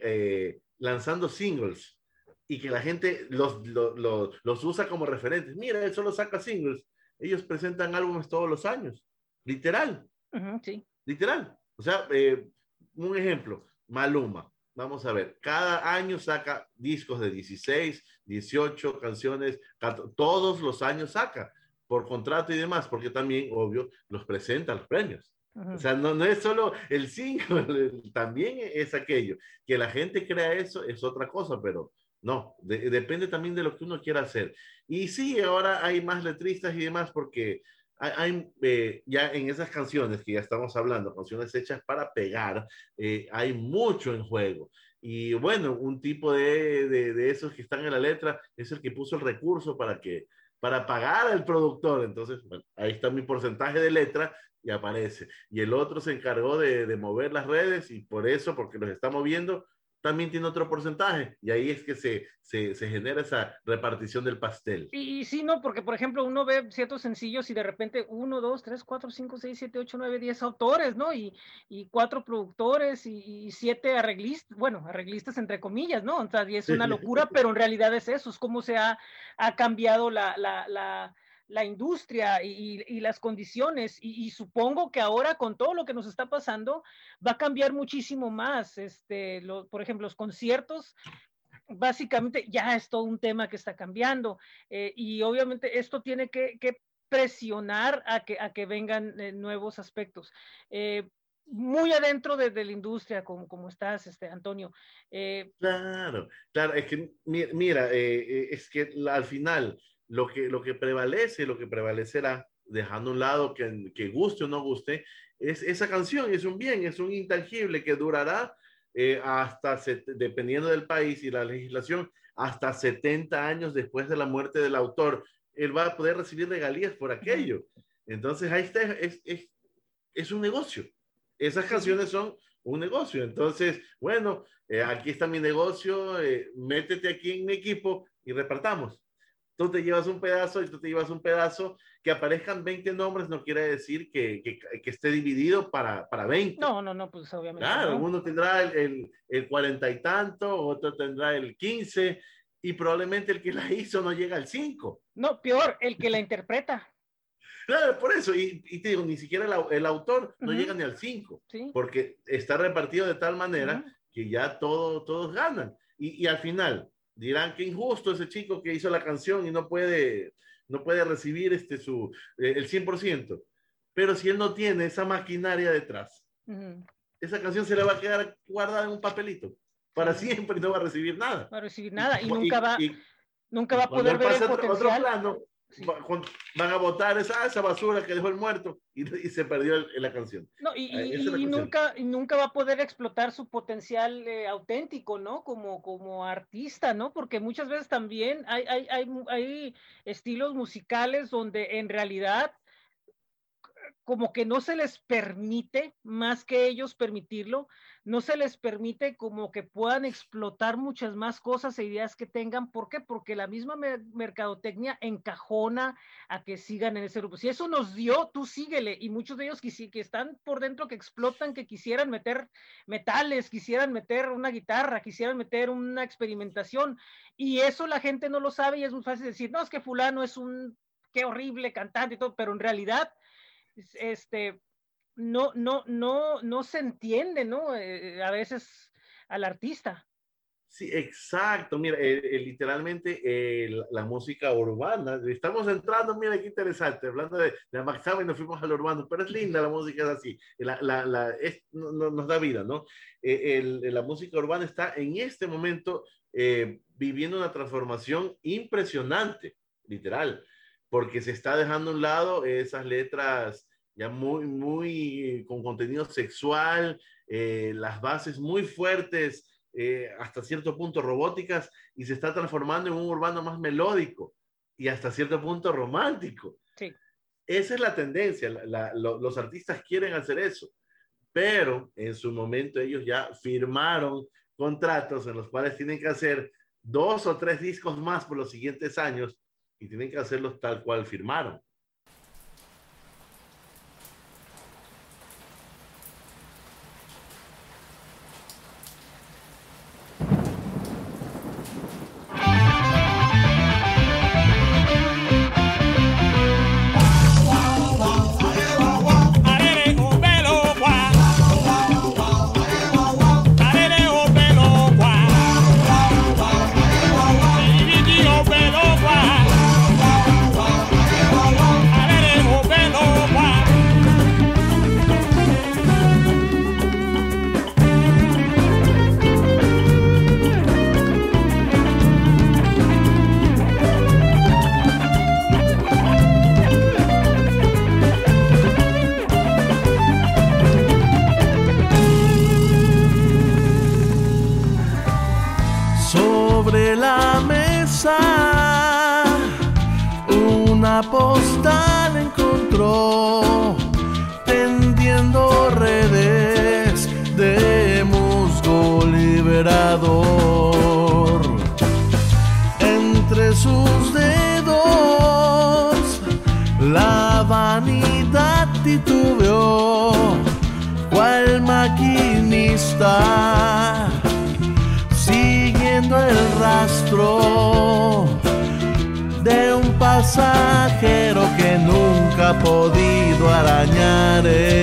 B: lanzando singles, y que la gente los, los, los, usa como referentes. Mira, él solo saca singles. Ellos presentan álbumes todos los años. Literal.
A: sí.
B: Literal. O sea, eh, un ejemplo, Maluma. Vamos a ver, cada año saca discos de 16, 18 canciones, todos los años saca por contrato y demás, porque también, obvio, los presenta los premios. O sea, no, no, es solo el single, también es aquello. Que la gente crea eso es otra cosa, pero no, depende también de lo que uno quiera hacer. Y sí, ahora hay más letristas y demás porque hay, eh, ya en esas canciones que ya estamos hablando, canciones hechas para pegar, eh, hay mucho en juego. Y bueno, un tipo de, de, esos que están en la letra es el que puso el recurso para que para pagar al productor. Entonces, ahí está mi porcentaje de letra y aparece. Y el otro se encargó de, de mover las redes y por eso, porque los está moviendo, también tiene otro porcentaje y ahí es que se, se, se genera esa repartición del pastel.
A: Y, y, sí, no, porque por ejemplo uno ve ciertos sencillos y de repente uno, dos, tres, cuatro, cinco, seis, siete, ocho, nueve, diez autores, ¿no? Y, y cuatro productores y, siete arreglistas, bueno, arreglistas entre comillas, ¿no? O sea, y es una locura, pero en realidad es eso, es como se ha, ha cambiado la, la, la la industria y, las condiciones. Y, supongo que ahora con todo lo que nos está pasando va a cambiar muchísimo más. Este, por ejemplo, los conciertos básicamente ya es todo un tema que está cambiando eh, y obviamente esto tiene que, presionar a que, a que vengan eh, nuevos aspectos. Eh, muy adentro de, la industria, como, como estás, este, Antonio.
B: claro, claro, es que mira, es que al final lo que, lo que prevalece, lo que prevalecerá, dejando a un lado que, que guste o no guste, es esa canción, es un bien, es un intangible que durará eh, hasta, dependiendo del país y la legislación, hasta 70 años después de la muerte del autor, él va a poder recibir regalías por aquello. Entonces, ahí está, es, es, es un negocio. Esas canciones son un negocio. Entonces, bueno, eh, aquí está mi negocio, eh, métete aquí en mi equipo y repartamos tú te llevas un pedazo y tú te llevas un pedazo, que aparezcan 20 nombres no quiere decir que, que, esté dividido para, para 20.
A: No, no, no, pues obviamente.
B: Claro, uno tendrá el, el, 40 y tanto, otro tendrá el 15 y probablemente el que la hizo no llega al 5.
A: No, peor, el que la interpreta.
B: Claro, por eso, y, y te digo, ni siquiera el, autor no llega ni al 5, porque está repartido de tal manera que ya todo, todos ganan. Y, y al final, dirán que injusto ese chico que hizo la canción y no puede, no puede recibir este su, eh, el 100%. Pero si él no tiene esa maquinaria detrás, esa canción se le va a quedar guardada en un papelito para siempre y no va a recibir nada.
A: Va a recibir nada y, nunca va, nunca va a poder ver el potencial.
B: Otro van a votar esa, esa basura que dejó el muerto y, se perdió la canción.
A: No, y, y, nunca, nunca va a poder explotar su potencial eh, auténtico, ¿no? Como, como artista, ¿no? Porque muchas veces también hay, hay, hay, hay estilos musicales donde en realidad como que no se les permite, más que ellos permitirlo, no se les permite como que puedan explotar muchas más cosas e ideas que tengan. ¿Por qué? Porque la misma mercadotecnia encajona a que sigan en ese grupo. Si eso nos dio, tú síguele. Y muchos de ellos que, que están por dentro, que explotan, que quisieran meter metales, quisieran meter una guitarra, quisieran meter una experimentación. Y eso la gente no lo sabe y es muy fácil decir, no, es que fulano es un, qué horrible cantante y todo, pero en realidad este, no, no, no, no se entiende, ¿no? Eh, a veces al artista.
B: Sí, exacto. Mira, eh, eh, literalmente la música urbana, estamos entrando, mira qué interesante, hablando de, de Max y nos fuimos al urbano, pero es linda la música, es así, la, la, la es, nos da vida, ¿no? la música urbana está en este momento viviendo una transformación impresionante, literal porque se está dejando a un lado esas letras ya muy, muy con contenido sexual, eh, las bases muy fuertes, eh, hasta cierto punto robóticas, y se está transformando en un urbano más melódico y hasta cierto punto romántico.
A: Sí.
B: Esa es la tendencia, los artistas quieren hacer eso, pero en su momento ellos ya firmaron contratos en los cuales tienen que hacer dos o tres discos más por los siguientes años y tienen que hacerlos tal cual firmaron. Podido arañar el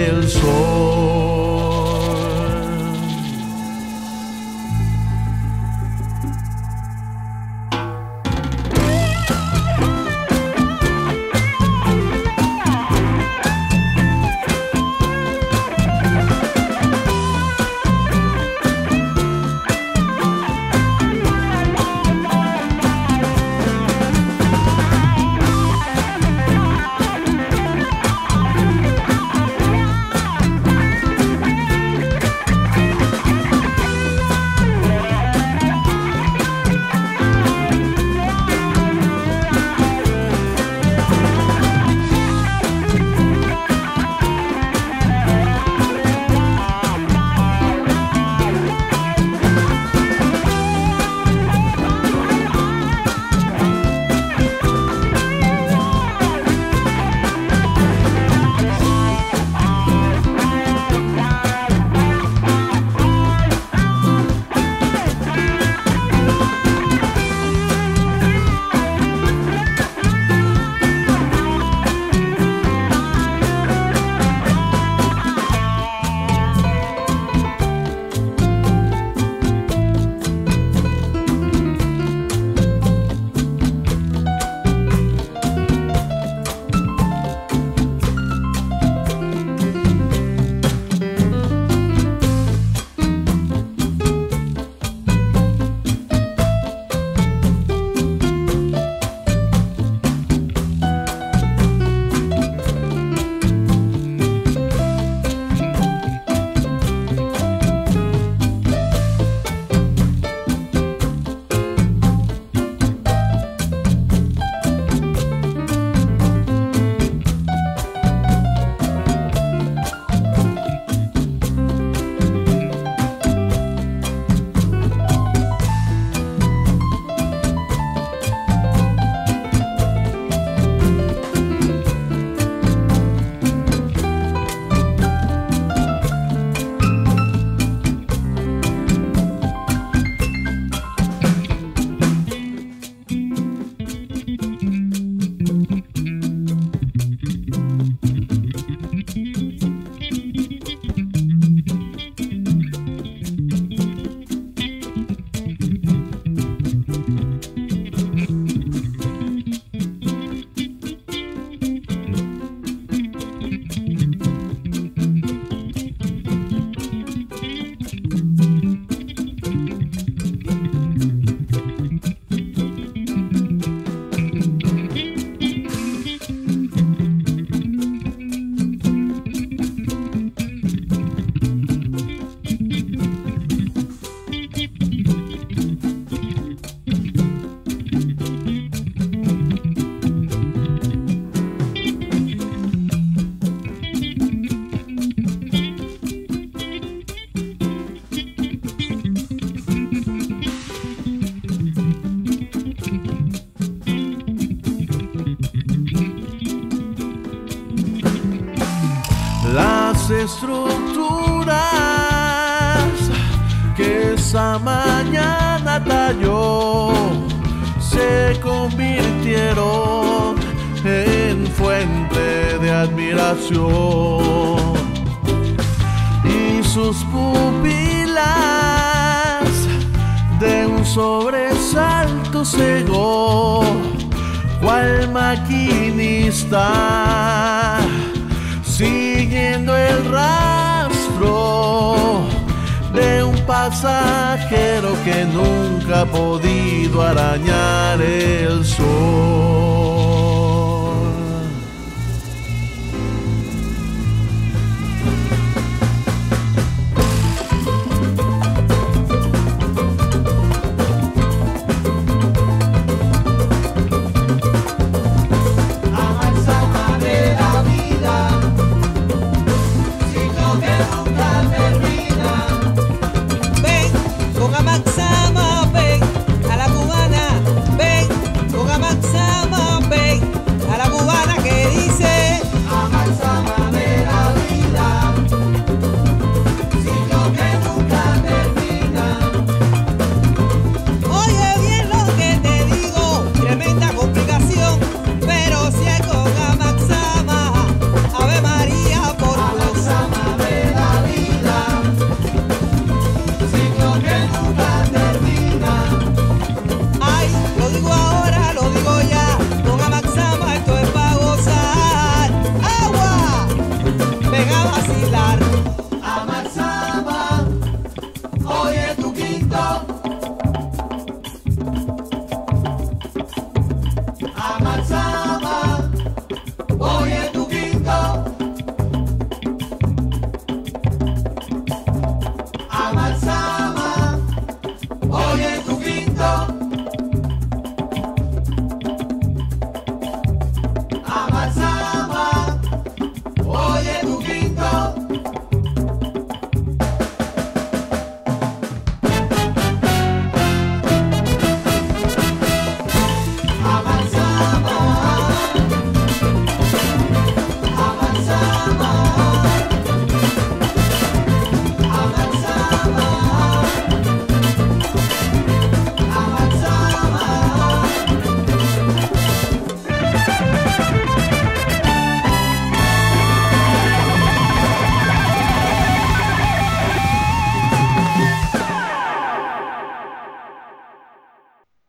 B: esa mañana talló se convirtieron en fuente de admiración. Y sus pupilas de un sobresalto cegó cual maquinista siguiendo el rastro pasajero que nunca ha podido arañar el sol.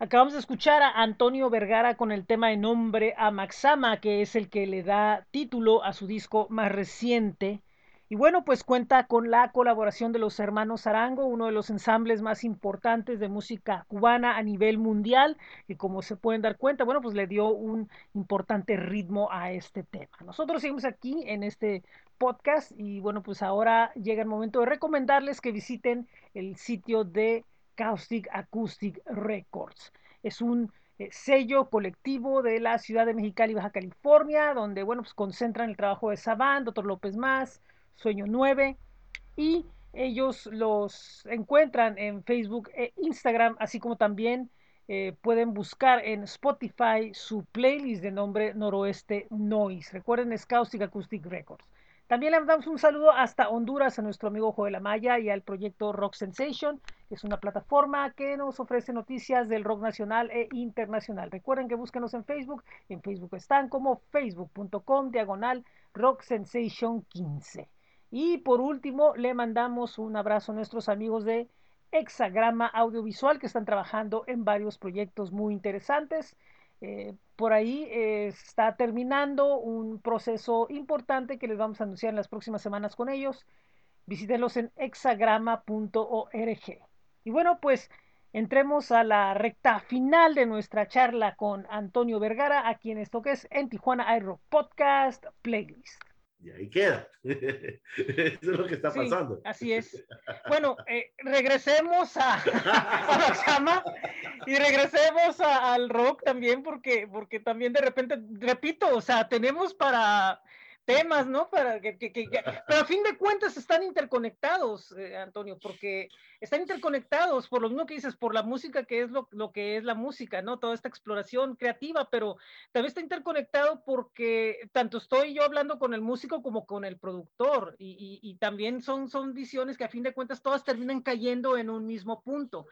A: Acabamos de escuchar a Antonio Vergara con el tema de nombre a Maxama, que es el que le da título a su disco más reciente. Y bueno, pues cuenta con la colaboración de los hermanos Arango, uno de los ensambles más importantes de música cubana a nivel mundial, y como se pueden dar cuenta, bueno, pues le dio un importante ritmo a este tema. Nosotros seguimos aquí en este podcast y bueno, pues ahora llega el momento de recomendarles que visiten el sitio de Caustic Acoustic Records. Es un eh, sello colectivo de la ciudad de Mexicali, Baja California, donde, bueno, pues concentran el trabajo de Sabán, Doctor López Más, Sueño 9, y ellos los encuentran en Facebook e Instagram, así como también eh, pueden buscar en Spotify su playlist de nombre Noroeste Noise. Recuerden, es Caustic Acoustic Records. También le damos un saludo hasta Honduras a nuestro amigo Joel Amaya y al proyecto Rock Sensation, que es una plataforma que nos ofrece noticias del rock nacional e internacional. Recuerden que búsquenos en Facebook. En Facebook están como facebook.com diagonal Rock Sensation 15. Y por último, le mandamos un abrazo a nuestros amigos de Hexagrama Audiovisual que están trabajando en varios proyectos muy interesantes. Eh, por ahí eh, está terminando un proceso importante que les vamos a anunciar en las próximas semanas con ellos. Visítenlos en hexagrama.org. Y bueno, pues entremos a la recta final de nuestra charla con Antonio Vergara, a quien esto que es en Tijuana Aero Podcast Playlist.
B: Y ahí queda. Eso es lo que está
A: Sí,
B: pasando.
A: así es. Bueno, eh, regresemos a, a la cama y regresemos a- al rock también, porque, porque también de repente, repito, o sea, tenemos para temas, ¿no? Para que, que- que- que- pero a fin de cuentas están interconectados, eh, Antonio, porque están interconectados por lo mismo que dices, por la música que es lo, lo que es la música, ¿no? Toda esta exploración creativa, pero también está interconectado porque tanto estoy yo hablando con el músico como con el productor y, y- y también son, son visiones que a fin de cuentas todas terminan cayendo en un mismo punto.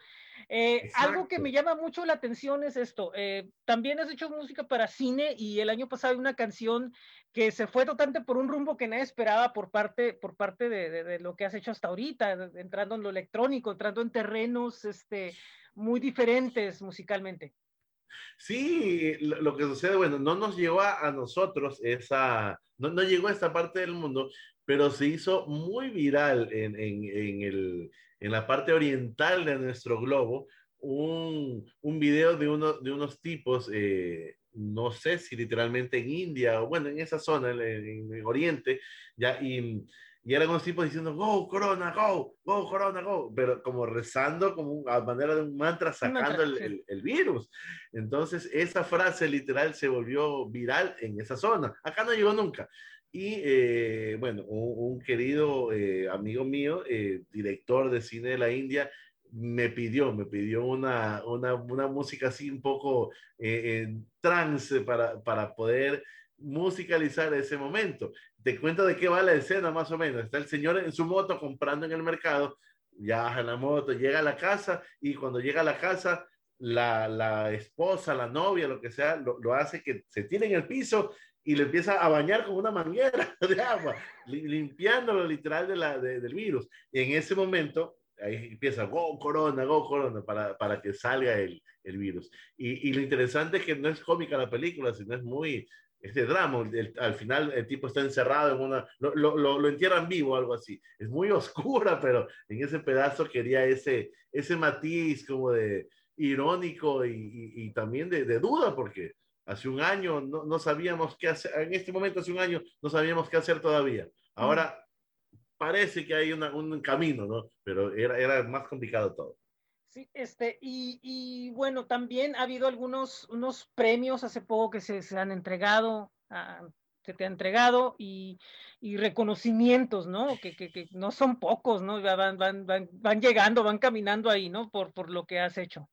A: Eh, algo que me llama mucho la atención es esto, eh, también has hecho música para cine y el año pasado hay una canción que se fue totalmente por un rumbo que nadie esperaba por parte, por parte de, de- de lo que has hecho hasta ahorita, entrando en lo electrónico, entrando en terrenos este, muy diferentes musicalmente.
B: Sí, lo, lo que sucede, bueno, no nos llegó a, a nosotros esa, no, no llegó a esta parte del mundo, pero se hizo muy viral en, en, en, el, en la parte oriental de nuestro globo un, un video de, uno, de unos tipos, eh, no sé si literalmente en India o bueno, en esa zona, en, en Oriente, ya, y, y eran unos tipos diciendo, go, Corona, go, go, Corona, go, pero como rezando como un- a manera de un mantra sacando el, el- el virus. Entonces, esa frase literal se volvió viral en esa zona. Acá no llegó nunca. Y eh, bueno, un, un querido eh, amigo mío, eh, director de cine de la India, me pidió, me pidió una, una, una música así un poco eh, en trance para, para poder musicalizar ese momento. Te cuento de qué va la escena más o menos. Está el señor en su moto comprando en el mercado, viaja en la moto, llega a la casa y cuando llega a la casa, la, la esposa, la novia, lo que sea, lo, lo hace que se tire en el piso y le empieza a bañar con una manguera de agua, li- limpiándolo literal de la, de- del virus. Y en ese momento, ahí empieza, go corona, go corona, para, para que salga el, el virus. Y, y lo interesante es que no es cómica la película, sino es muy, este drama, el- al final el tipo está encerrado en una, lo, lo, lo, lo entierran vivo, algo así. Es muy oscura, pero en ese pedazo quería ese, ese matiz como de irónico y, y, y también de, de, duda, porque hace un año no, no, sabíamos qué hacer, en este momento hace un año no sabíamos qué hacer todavía. Ahora mm. parece que hay una, un camino, ¿no? Pero era, era más complicado todo.
A: Sí, este, y, y, bueno, también ha habido algunos unos premios hace poco que se, se han entregado, uh, se te han entregado y, y reconocimientos, ¿no? Que, que, que, no son pocos, ¿no? Van, van, van, van llegando, van caminando ahí, ¿no? Por, por lo que has hecho.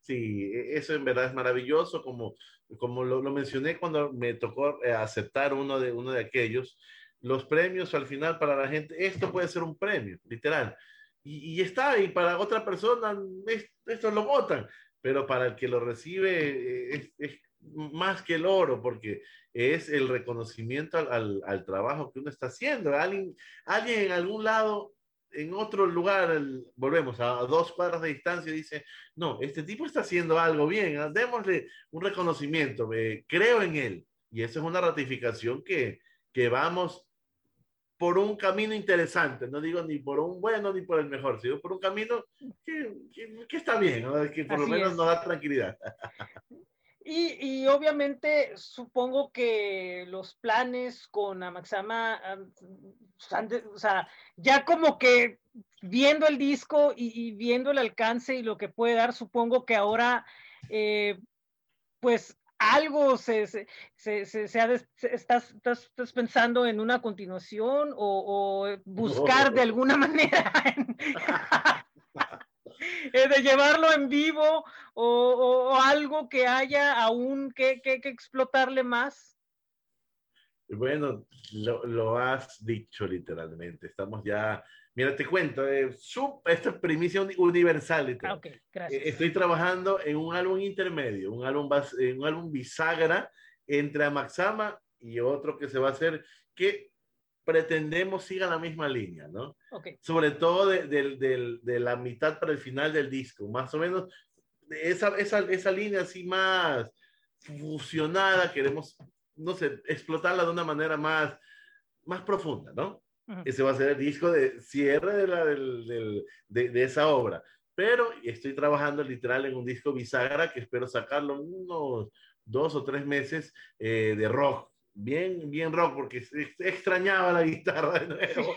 B: Sí, eso en verdad es maravilloso, como, como lo, lo mencioné cuando me tocó eh, aceptar uno de, uno de aquellos, los premios al final para la gente, esto puede ser un premio, literal. Y, está, y para otra persona es, esto lo votan, pero para el que lo recibe eh, es, más que el oro, porque es el reconocimiento al, al, trabajo que uno está haciendo. Alguien, alguien en algún lado en otro lugar, volvemos a, dos cuadras de distancia, dice, no, este tipo está haciendo algo bien, ah, démosle un reconocimiento, creo en él. Y eso es una ratificación que, que vamos por un camino interesante, no digo ni por un bueno ni por el mejor, sino por un camino que, que, está bien, que por lo menos nos da tranquilidad.
A: Y, y, obviamente supongo que los planes con Amaxama, o sea, ya como que viendo el disco y, viendo el alcance y lo que puede dar, supongo que ahora, eh, pues algo se, se, se, se ha estás, estás, estás, pensando en una continuación o, o buscar de alguna manera Eh, de llevarlo en vivo o, algo que haya aún que, que, explotarle más?
B: Bueno, lo, has dicho literalmente. Estamos ya. Mira, te cuento, eh, esta es primicia universal.
A: Ah, gracias.
B: Eh, estoy trabajando en un álbum intermedio, un álbum, un álbum bisagra entre Amaxama y otro que se va a hacer, que pretendemos siga la misma línea, ¿no? Sobre todo de, la mitad para el final del disco, más o menos esa, esa, esa línea así más fusionada, queremos, no sé, explotarla de una manera más, más profunda, ¿no? Ese va a ser el disco de cierre de, la, del, de, esa obra. Pero estoy trabajando literal en un disco bisagra que espero sacarlo unos dos o tres meses eh, de rock, bien, bien rock, porque extrañaba la guitarra de nuevo.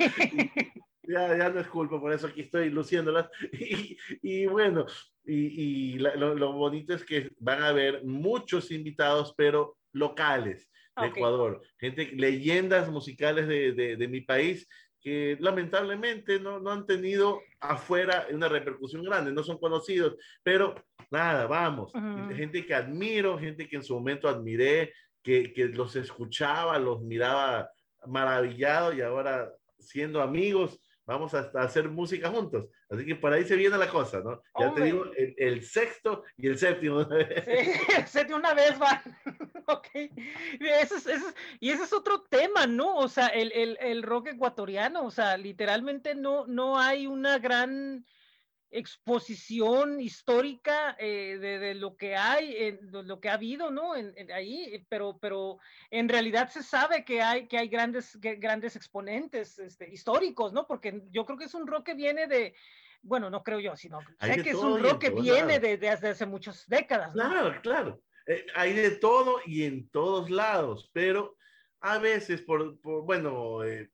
B: ya, ya no es culpa, por eso aquí estoy luciéndolas. Y, y bueno, y, y lo, lo, bonito es que van a haber muchos invitados, pero locales de Ecuador, gente, leyendas musicales de, de, de, mi país que lamentablemente no, no han tenido afuera una repercusión grande, no son conocidos, pero nada, vamos, gente que admiro, gente que en su momento admiré, que, que los escuchaba, los miraba maravillado y ahora siendo amigos, vamos a, hacer música juntos. Así que por ahí se viene la cosa, ¿no? Ya te digo, el, sexto y el séptimo.
A: Sí, el séptimo una vez va. ok. Es, y ese es otro tema, ¿no? O sea, el, el, el rock ecuatoriano, o sea, literalmente no, no hay una gran exposición histórica eh, de, lo que hay, de lo que ha habido, ¿no? En, ahí, pero, pero en realidad se sabe que hay, que hay grandes, grandes exponentes este, históricos, ¿no? Porque yo creo que es un rock que viene de, bueno, no creo yo, sino sé que es un rock que viene desde hace muchas décadas.
B: Claro, claro. Eh, hay de todo y en todos lados, pero a veces por, bueno, eh,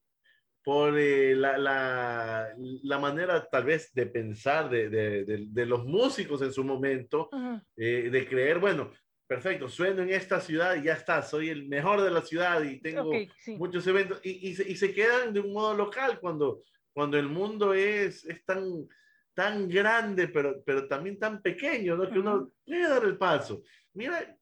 B: por eh, la, la, la, manera tal vez de pensar de, de, de, los músicos en su momento, eh, de creer, bueno, perfecto, sueno en esta ciudad y ya está, soy el mejor de la ciudad y tengo muchos eventos, y, y, se, y, se, quedan de un modo local cuando, cuando el mundo es, es tan, tan grande, pero, pero también tan pequeño, ¿no? que uno puede dar el paso. Mira,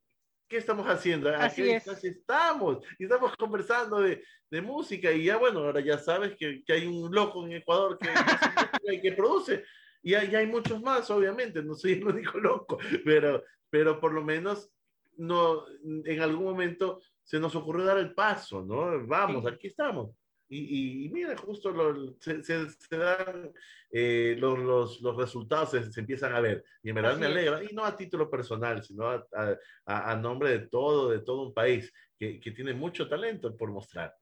B: ¿qué estamos haciendo?
A: Así es.
B: Estamos, y estamos conversando de, de, música, y ya bueno, ahora ya sabes que, que hay un loco en Ecuador que, que produce, y hay, hay, muchos más, obviamente, no soy el único loco, pero, pero por lo menos no, en algún momento se nos ocurrió dar el paso, ¿no? Vamos, aquí estamos. Y, y, mira, justo lo, se, se, se, dan eh, los, los, los, resultados, se, se, empiezan a ver. Y en verdad Así me alegra, y no a título personal, sino a, a, a, nombre de todo, de todo un país que, que tiene mucho talento por mostrar.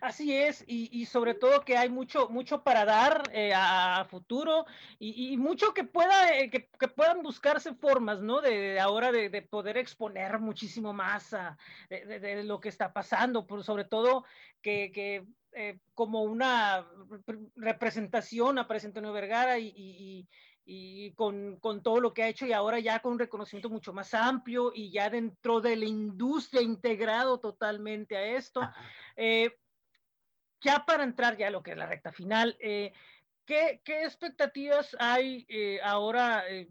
A: Así es, y, y, sobre todo que hay mucho, mucho para dar eh, a, a, futuro y, y, mucho que pueda, eh, que, que, puedan buscarse formas, ¿no? De, de ahora de, de, poder exponer muchísimo más a, de, de, lo que está pasando, por sobre todo que, que eh, como una representación a Presidente Vergara y, y, y con, con, todo lo que ha hecho y ahora ya con un reconocimiento mucho más amplio y ya dentro de la industria integrado totalmente a esto. Eh, ya para entrar ya a lo que es la recta final, eh, ¿qué, ¿qué, expectativas hay eh, ahora eh,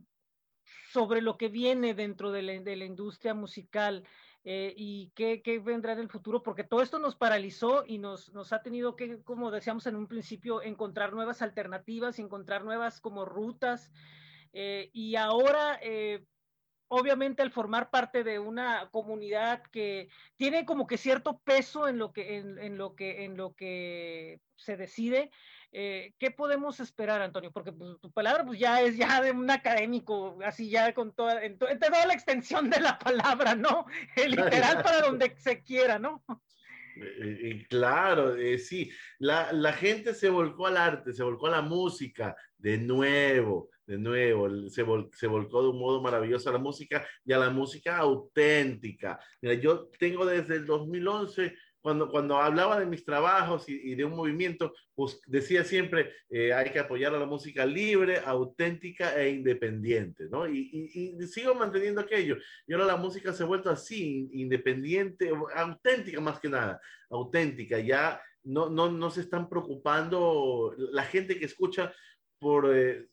A: sobre lo que viene dentro de la, de la industria musical? Eh, y qué, vendrá en el futuro, porque todo esto nos paralizó y nos, ha tenido que, como decíamos en un principio, encontrar nuevas alternativas, encontrar nuevas como rutas. Eh, y ahora, eh, obviamente al formar parte de una comunidad que tiene como que cierto peso en lo que, en lo que, en lo que se decide, eh, ¿qué podemos esperar, Antonio? Porque pues, tu palabra pues ya es ya de un académico, así ya con toda, en, to, en toda la extensión de la palabra, ¿no? El literal para donde se quiera, ¿no?
B: Eh, claro, eh, sí, la, la, gente se volcó al arte, se volcó a la música, de nuevo, de nuevo, se, vol se volcó de un modo maravilloso a la música y a la música auténtica. Mira, yo tengo desde el 2011 cuando, cuando hablaba de mis trabajos y, y de un movimiento, pues decía siempre, eh, hay que apoyar a la música libre, auténtica e independiente, ¿no? Y, y, y, sigo manteniendo aquello. Y ahora la música se ha vuelto así, independiente, auténtica más que nada, auténtica. Ya no, no, no se están preocupando la gente que escucha por... Eh,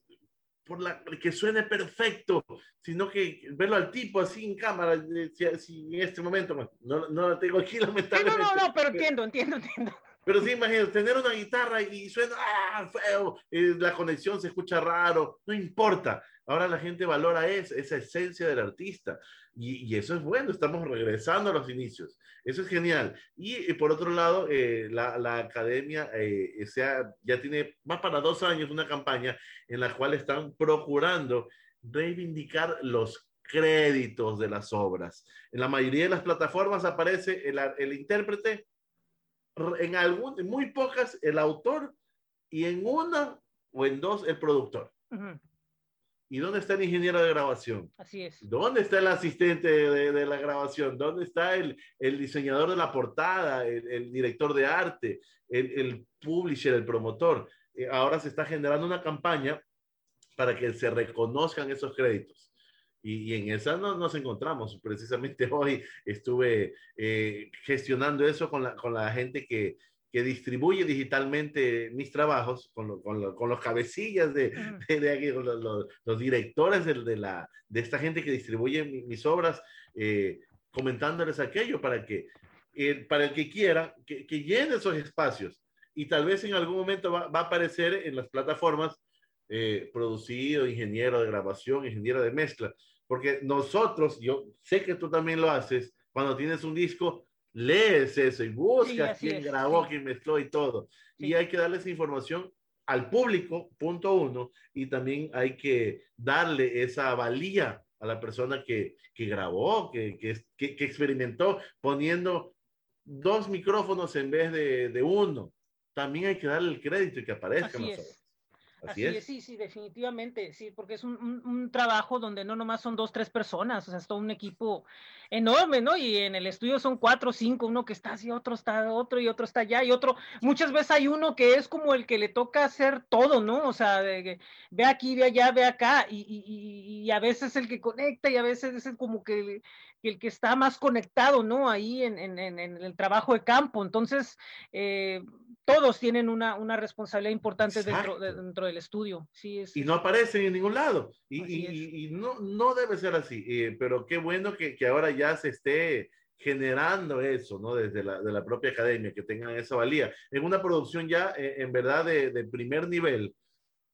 B: por la que suene perfecto, sino que verlo al tipo así en cámara, si, si en este momento, no, no lo tengo aquí lamentablemente.
A: No, no, no, pero entiendo, entiendo, entiendo.
B: Pero sí, imagínate, tener una guitarra y suena ah, feo, eh, la conexión se escucha raro, no importa. Ahora la gente valora esa, esa esencia del artista y, y, eso es bueno, estamos regresando a los inicios. Eso es genial. Y, y por otro lado, eh, la, la, academia eh, sea, ya tiene más para dos años una campaña en la cual están procurando reivindicar los créditos de las obras. En la mayoría de las plataformas aparece el, el intérprete en, algún, en muy pocas el autor y en una o en dos el productor. Uh -huh. ¿Y dónde está el ingeniero de grabación?
A: Así es.
B: ¿Dónde está el asistente de, de la grabación? ¿Dónde está el, el, diseñador de la portada, el, el director de arte, el, publisher, el promotor? Eh, ahora se está generando una campaña para que se reconozcan esos créditos. Y, y, en esa no, nos encontramos. Precisamente hoy estuve eh, gestionando eso con la, con la gente que, que distribuye digitalmente mis trabajos con, lo, con, lo, con los cabecillas de, de, los, los, los, directores de, de, la, de esta gente que distribuye mi, mis obras, eh, comentándoles aquello para que, eh, para el que quiera, que, que, llene esos espacios. Y tal vez en algún momento va, va a aparecer en las plataformas eh, producido, ingeniero de grabación, ingeniero de mezcla, porque nosotros, yo sé que tú también lo haces, cuando tienes un disco, lees eso y buscas sí, quién es, grabó, sí. quién mezcló y todo. Sí. Y hay que darle esa información al público, punto uno, y también hay que darle esa valía a la persona que, que grabó, que, que, que, experimentó poniendo dos micrófonos en vez de, de, uno. También hay que darle el crédito y que aparezca.
A: Así es. Así, Así es. es. sí, sí, definitivamente, sí, porque es un, un, un, trabajo donde no nomás son dos, tres personas, o sea, es todo un equipo enorme, ¿no? Y en el estudio son cuatro, cinco, uno que está así, otro está otro y otro está allá y otro, muchas veces hay uno que es como el que le toca hacer todo, ¿no? O sea, de, de, ve aquí, ve allá, ve acá, y, y, y, a veces el que conecta y a veces es como que el, que está más conectado, ¿no? Ahí en, en, en el trabajo de campo, entonces, eh, todos tienen una, una responsabilidad importante dentro, de, dentro, del estudio. Sí, es,
B: y no aparecen en ningún lado. Y, y, y no, no debe ser así. Eh, pero qué bueno que, que, ahora ya se esté generando eso, ¿no? Desde la, de la propia academia, que tengan esa valía. En una producción ya, eh, en verdad, de, de primer nivel,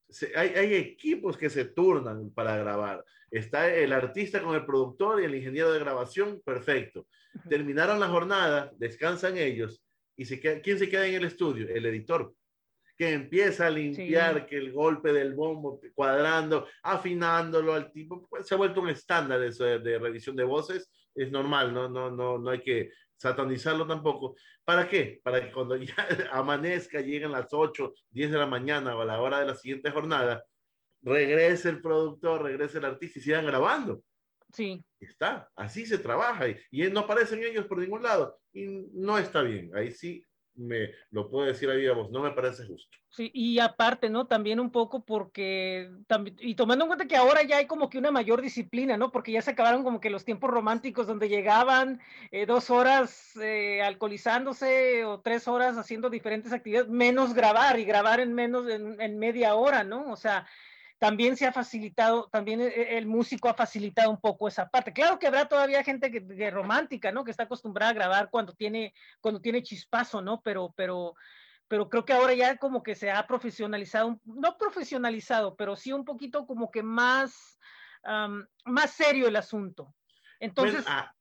B: se, hay, hay, equipos que se turnan para grabar. Está el artista con el productor y el ingeniero de grabación, perfecto. Terminaron la jornada, descansan ellos y se queda, ¿quién se queda en el estudio? El editor, que empieza a limpiar, sí. que el golpe del bombo, cuadrando, afinándolo al tipo, pues se ha vuelto un estándar eso de, de, revisión de voces, es normal, no, no, no, no hay que satanizarlo tampoco. ¿Para qué? Para que cuando ya amanezca, lleguen las 8, 10 de la mañana o a la hora de la siguiente jornada, regrese el productor, regrese el artista y sigan grabando.
A: Sí.
B: Está, así se trabaja y, y no aparecen ellos por ningún lado y no está bien. Ahí sí me lo puedo decir ahí a vos, no me parece justo.
A: Sí, y aparte, ¿no? También un poco porque, y tomando en cuenta que ahora ya hay como que una mayor disciplina, ¿no? Porque ya se acabaron como que los tiempos románticos donde llegaban eh, dos horas eh, alcoholizándose o tres horas haciendo diferentes actividades, menos grabar y grabar en menos, en, en media hora, ¿no? O sea, también se ha facilitado, también el músico ha facilitado un poco esa parte. Claro que habrá todavía gente que, que romántica, ¿no? Que está acostumbrada a grabar cuando tiene, cuando tiene chispazo, ¿no? Pero, pero, pero creo que ahora ya como que se ha profesionalizado, no profesionalizado, pero sí un poquito como que más, más serio el asunto. Entonces,
B: Bueno, ah,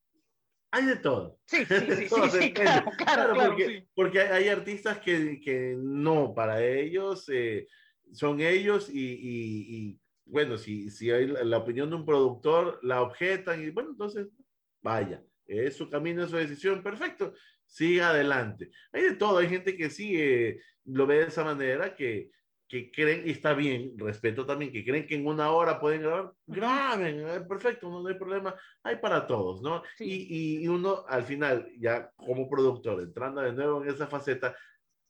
B: hay de todo.
A: sí, sí, sí, claro, claro, claro,
B: porque, porque hay, hay artistas que, que no, para ellos eh, son ellos y, y- y, bueno, si, si hay la, la opinión de un productor, la objetan y bueno, entonces vaya, es su camino, es su decisión, perfecto, siga adelante. Hay de todo, hay gente que sí eh, lo ve de esa manera, que, que creen, y está bien, respeto también, que creen que en una hora pueden grabar, graben, eh, perfecto, no, no hay problema, hay para todos, ¿no?
A: Sí.
B: Y, y, y uno al final, ya como productor, entrando de nuevo en esa faceta,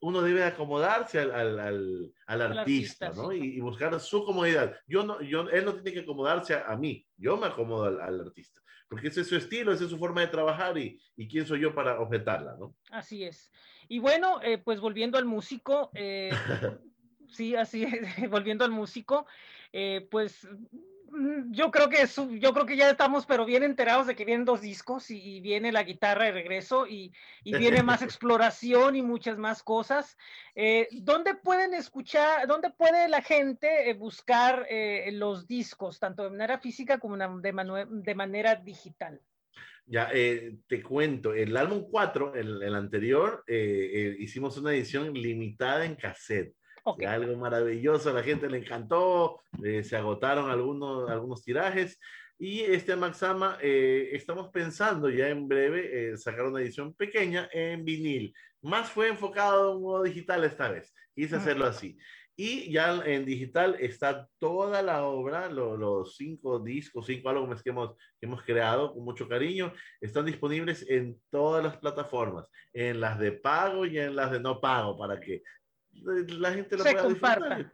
B: uno debe acomodarse al, al, al, al artista,
A: artista,
B: ¿no? Y, y buscar su comodidad. Yo no, yo, él no tiene que acomodarse a, a mí, yo me acomodo al, artista, porque ese es su estilo, esa es su forma de trabajar y, y quién soy yo para objetarla, ¿no?
A: Así es. Y bueno, eh, pues volviendo al músico, eh, sí, así es, volviendo al músico, eh, pues yo creo que su- yo creo que ya estamos, pero bien enterados de que vienen dos discos y, y viene la guitarra de regreso y, y viene más exploración y muchas más cosas. Eh, ¿Dónde pueden escuchar, dónde puede la gente eh, buscar eh, los discos, tanto de manera física como de, manera digital?
B: Ya, eh, te cuento, el álbum 4, el, el anterior, hicimos una edición limitada en cassette.
A: Ok,
B: Algo maravilloso, a la gente le encantó, eh, se agotaron algunos, algunos tirajes. Y este Maxama, eh, estamos pensando ya en breve eh, sacar una edición pequeña en vinil. Más fue enfocado en modo digital esta vez. Quise
A: Ujú.
B: hacerlo así. Y ya en digital está toda la obra, lo- los cinco discos, cinco álbumes que hemos, que hemos creado con mucho cariño, están disponibles en todas las plataformas, en las de pago y en las de no pago, para que la gente lo
A: Se
B: pueda
A: comparta.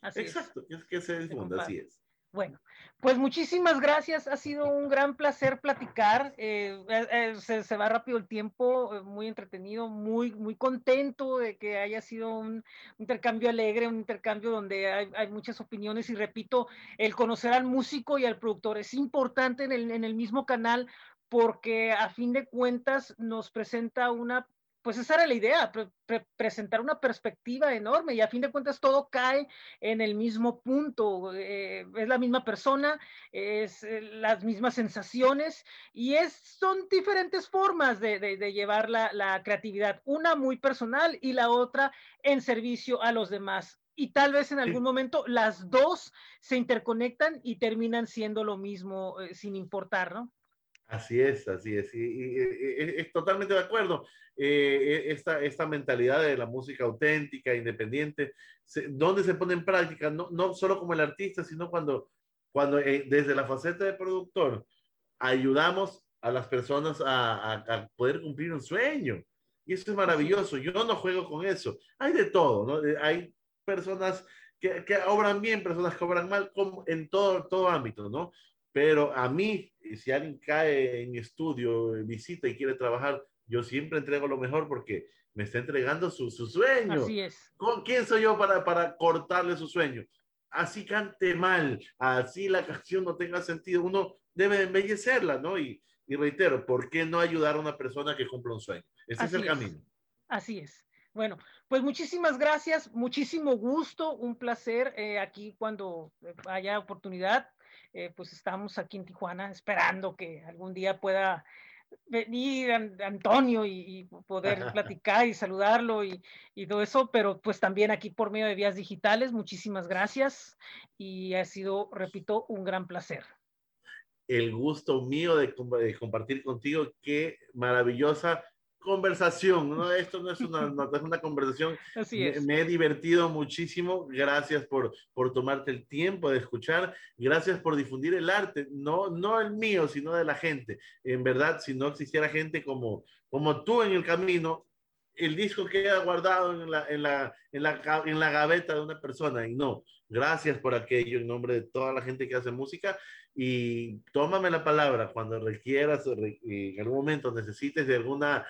A: así es.
B: Exacto, que es que se difunda, así es.
A: Bueno, pues muchísimas gracias. Ha sido un gran placer platicar. eh, eh, eh, se, se va rápido el tiempo, muy entretenido, muy, muy contento de que haya sido un intercambio alegre, un intercambio donde hay, hay muchas opiniones y repito, el conocer al músico y al productor es importante en el, en el mismo canal porque a fin de cuentas nos presenta una pues esa era la idea, pre- pre- presentar una perspectiva enorme y a fin de cuentas todo cae en el mismo punto, eh, es la misma persona, es eh, las mismas sensaciones y es, son diferentes formas de, de- de llevar la, la creatividad, una muy personal y la otra en servicio a los demás. Y tal vez en algún momento las dos se interconectan y terminan siendo lo mismo eh, sin importar, ¿no?
B: Así es, así es. Y, y- y- y- es totalmente de acuerdo. Eh, esta, esta mentalidad de la música auténtica, independiente, se- ¿dónde se pone en práctica? No, no solo como el artista, sino cuando, cuando eh, desde la faceta de productor ayudamos a las personas a, a- a poder cumplir un sueño. Y eso es maravilloso. Yo no juego con eso. Hay de todo, ¿no? Eh, Hay personas que, que obran bien, personas que obran mal, como en todo, todo ámbito, ¿no? Pero a mí, si alguien cae en mi estudio, visita y quiere trabajar, yo siempre entrego lo mejor porque me está entregando su, su sueño.
A: Así es.
B: ¿Con quién soy yo para, para cortarle su sueño? Así cante mal, así la canción no tenga sentido, uno debe embellecerla, ¿no? Y, y reitero, ¿por qué no ayudar a una persona que cumpla un sueño? Ese
A: Así
B: es el
A: es.
B: camino.
A: Así es. Bueno, pues muchísimas gracias, muchísimo gusto, un placer eh, aquí cuando haya oportunidad. Eh, pues estamos aquí en Tijuana esperando que algún día pueda venir An- Antonio y, y poder platicar y saludarlo y, y todo eso, pero pues también aquí por medio de vías digitales. Muchísimas gracias y ha sido, repito, un gran placer.
B: el gusto mío de compartir contigo. Qué maravillosa conversación, ¿no? Esto no es una, no es una conversación.
A: Así
B: Me,
A: es.
B: me he divertido muchísimo. Gracias por, por tomarte el tiempo de escuchar. Gracias por difundir el arte, no, no el mío, sino de la gente. En verdad, si no existiera gente como, como tú en el camino, el disco queda guardado en la, en, la, en, la, en la gaveta de una persona. Y no, gracias por aquello en nombre de toda la gente que hace música. Y tómame la palabra cuando requieras o en algún momento necesites de alguna,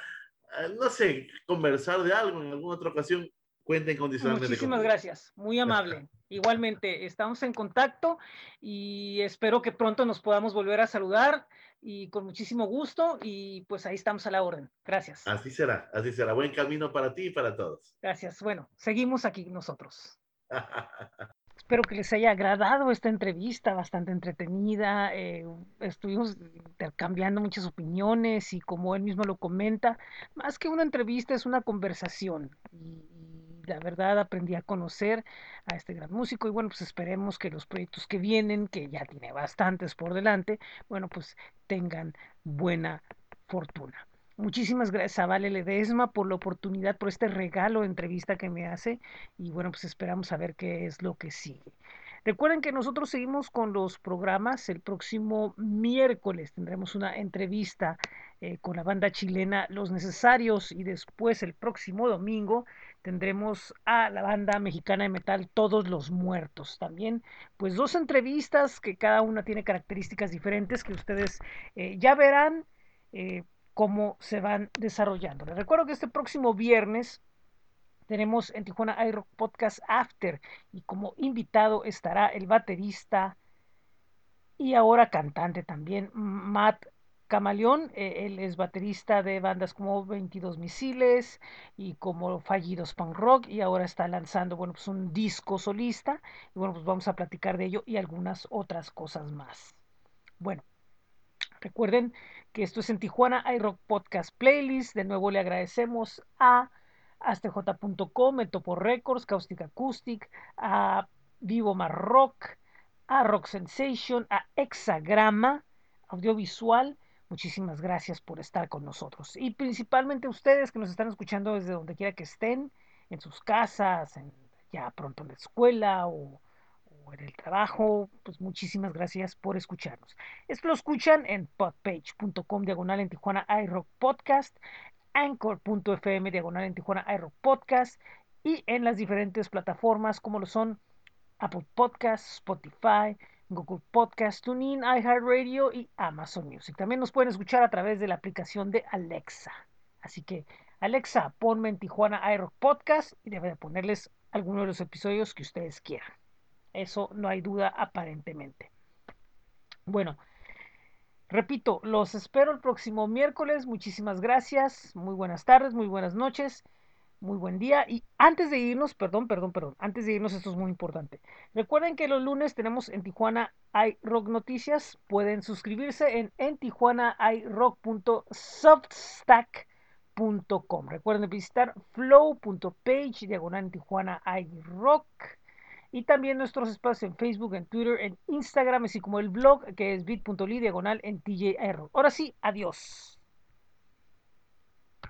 B: no sé, conversar de algo en alguna otra ocasión, cuenta incondicionalmente.
A: Muchísimas gracias, muy amable. Igualmente, estamos en contacto y espero que pronto nos podamos volver a saludar y con muchísimo gusto y pues ahí estamos a la orden. Gracias.
B: Así será, así será. Buen camino para ti y para todos.
A: Gracias. Bueno, seguimos aquí nosotros. espero que les haya agradado esta entrevista, bastante entretenida. Eh, estuvimos intercambiando muchas opiniones y como él mismo lo comenta, más que una entrevista es una conversación. Y, la verdad aprendí a conocer a este gran músico y bueno, pues esperemos que los proyectos que vienen, que ya tiene bastantes por delante, bueno, pues tengan buena fortuna. Muchísimas gracias a Vale Ledesma por la oportunidad, por este regalo de entrevista que me hace y bueno, pues esperamos a ver qué es lo que sigue. Recuerden que nosotros seguimos con los programas. El próximo miércoles tendremos una entrevista eh, con la banda chilena Los Necesarios y después el próximo domingo tendremos a la banda mexicana de metal Todos los Muertos. También pues dos entrevistas que cada una tiene características diferentes que ustedes eh, ya verán. Eh, cómo se van desarrollando. Les recuerdo que este próximo viernes tenemos en Tijuana iRock Podcast After y como invitado estará el baterista y ahora cantante también, Matt Camaleón. Eh, él es baterista de bandas como 22 Misiles y como Fallidos Punk Rock y ahora está lanzando, bueno, pues un disco solista y bueno, pues vamos a platicar de ello y algunas otras cosas más. Bueno, recuerden que esto es en Tijuana iRock Podcast Playlist. De nuevo le agradecemos a astj.com, Topo Records, Caustic Acoustic, a Vivo Marrock, a Rock Sensation, a Hexagrama Audiovisual. Muchísimas gracias por estar con nosotros. Y principalmente ustedes que nos están escuchando desde donde quiera que estén, en sus casas, en, ya pronto en la escuela o en el trabajo, pues muchísimas gracias por escucharnos. Esto lo escuchan en podpage.com diagonal en Tijuana iRock Podcast, anchor.fm diagonal en Tijuana iRock Podcast y en las diferentes plataformas como lo son Apple Podcast, Spotify, Google Podcast, TuneIn, iHeartRadio y Amazon Music. También nos pueden escuchar a través de la aplicación de Alexa. Así que, Alexa, ponme en Tijuana iRock Podcast y debe ponerles alguno de los episodios que ustedes quieran. Eso no hay duda aparentemente. Bueno, repito, los espero el próximo miércoles. Muchísimas gracias. Muy buenas tardes, muy buenas noches, muy buen día. Y antes de irnos, perdón, perdón, perdón, antes de irnos, esto es muy importante. Recuerden que los lunes tenemos en Tijuana hay rock noticias. Pueden suscribirse en, en tijuanairock.substack.com. Recuerden visitar flow.page diagonal en Tijuana iRock y también nuestros espacios en Facebook, en Twitter, en Instagram, así como el blog que es bit.ly diagonal en TJ Ahora sí, adiós.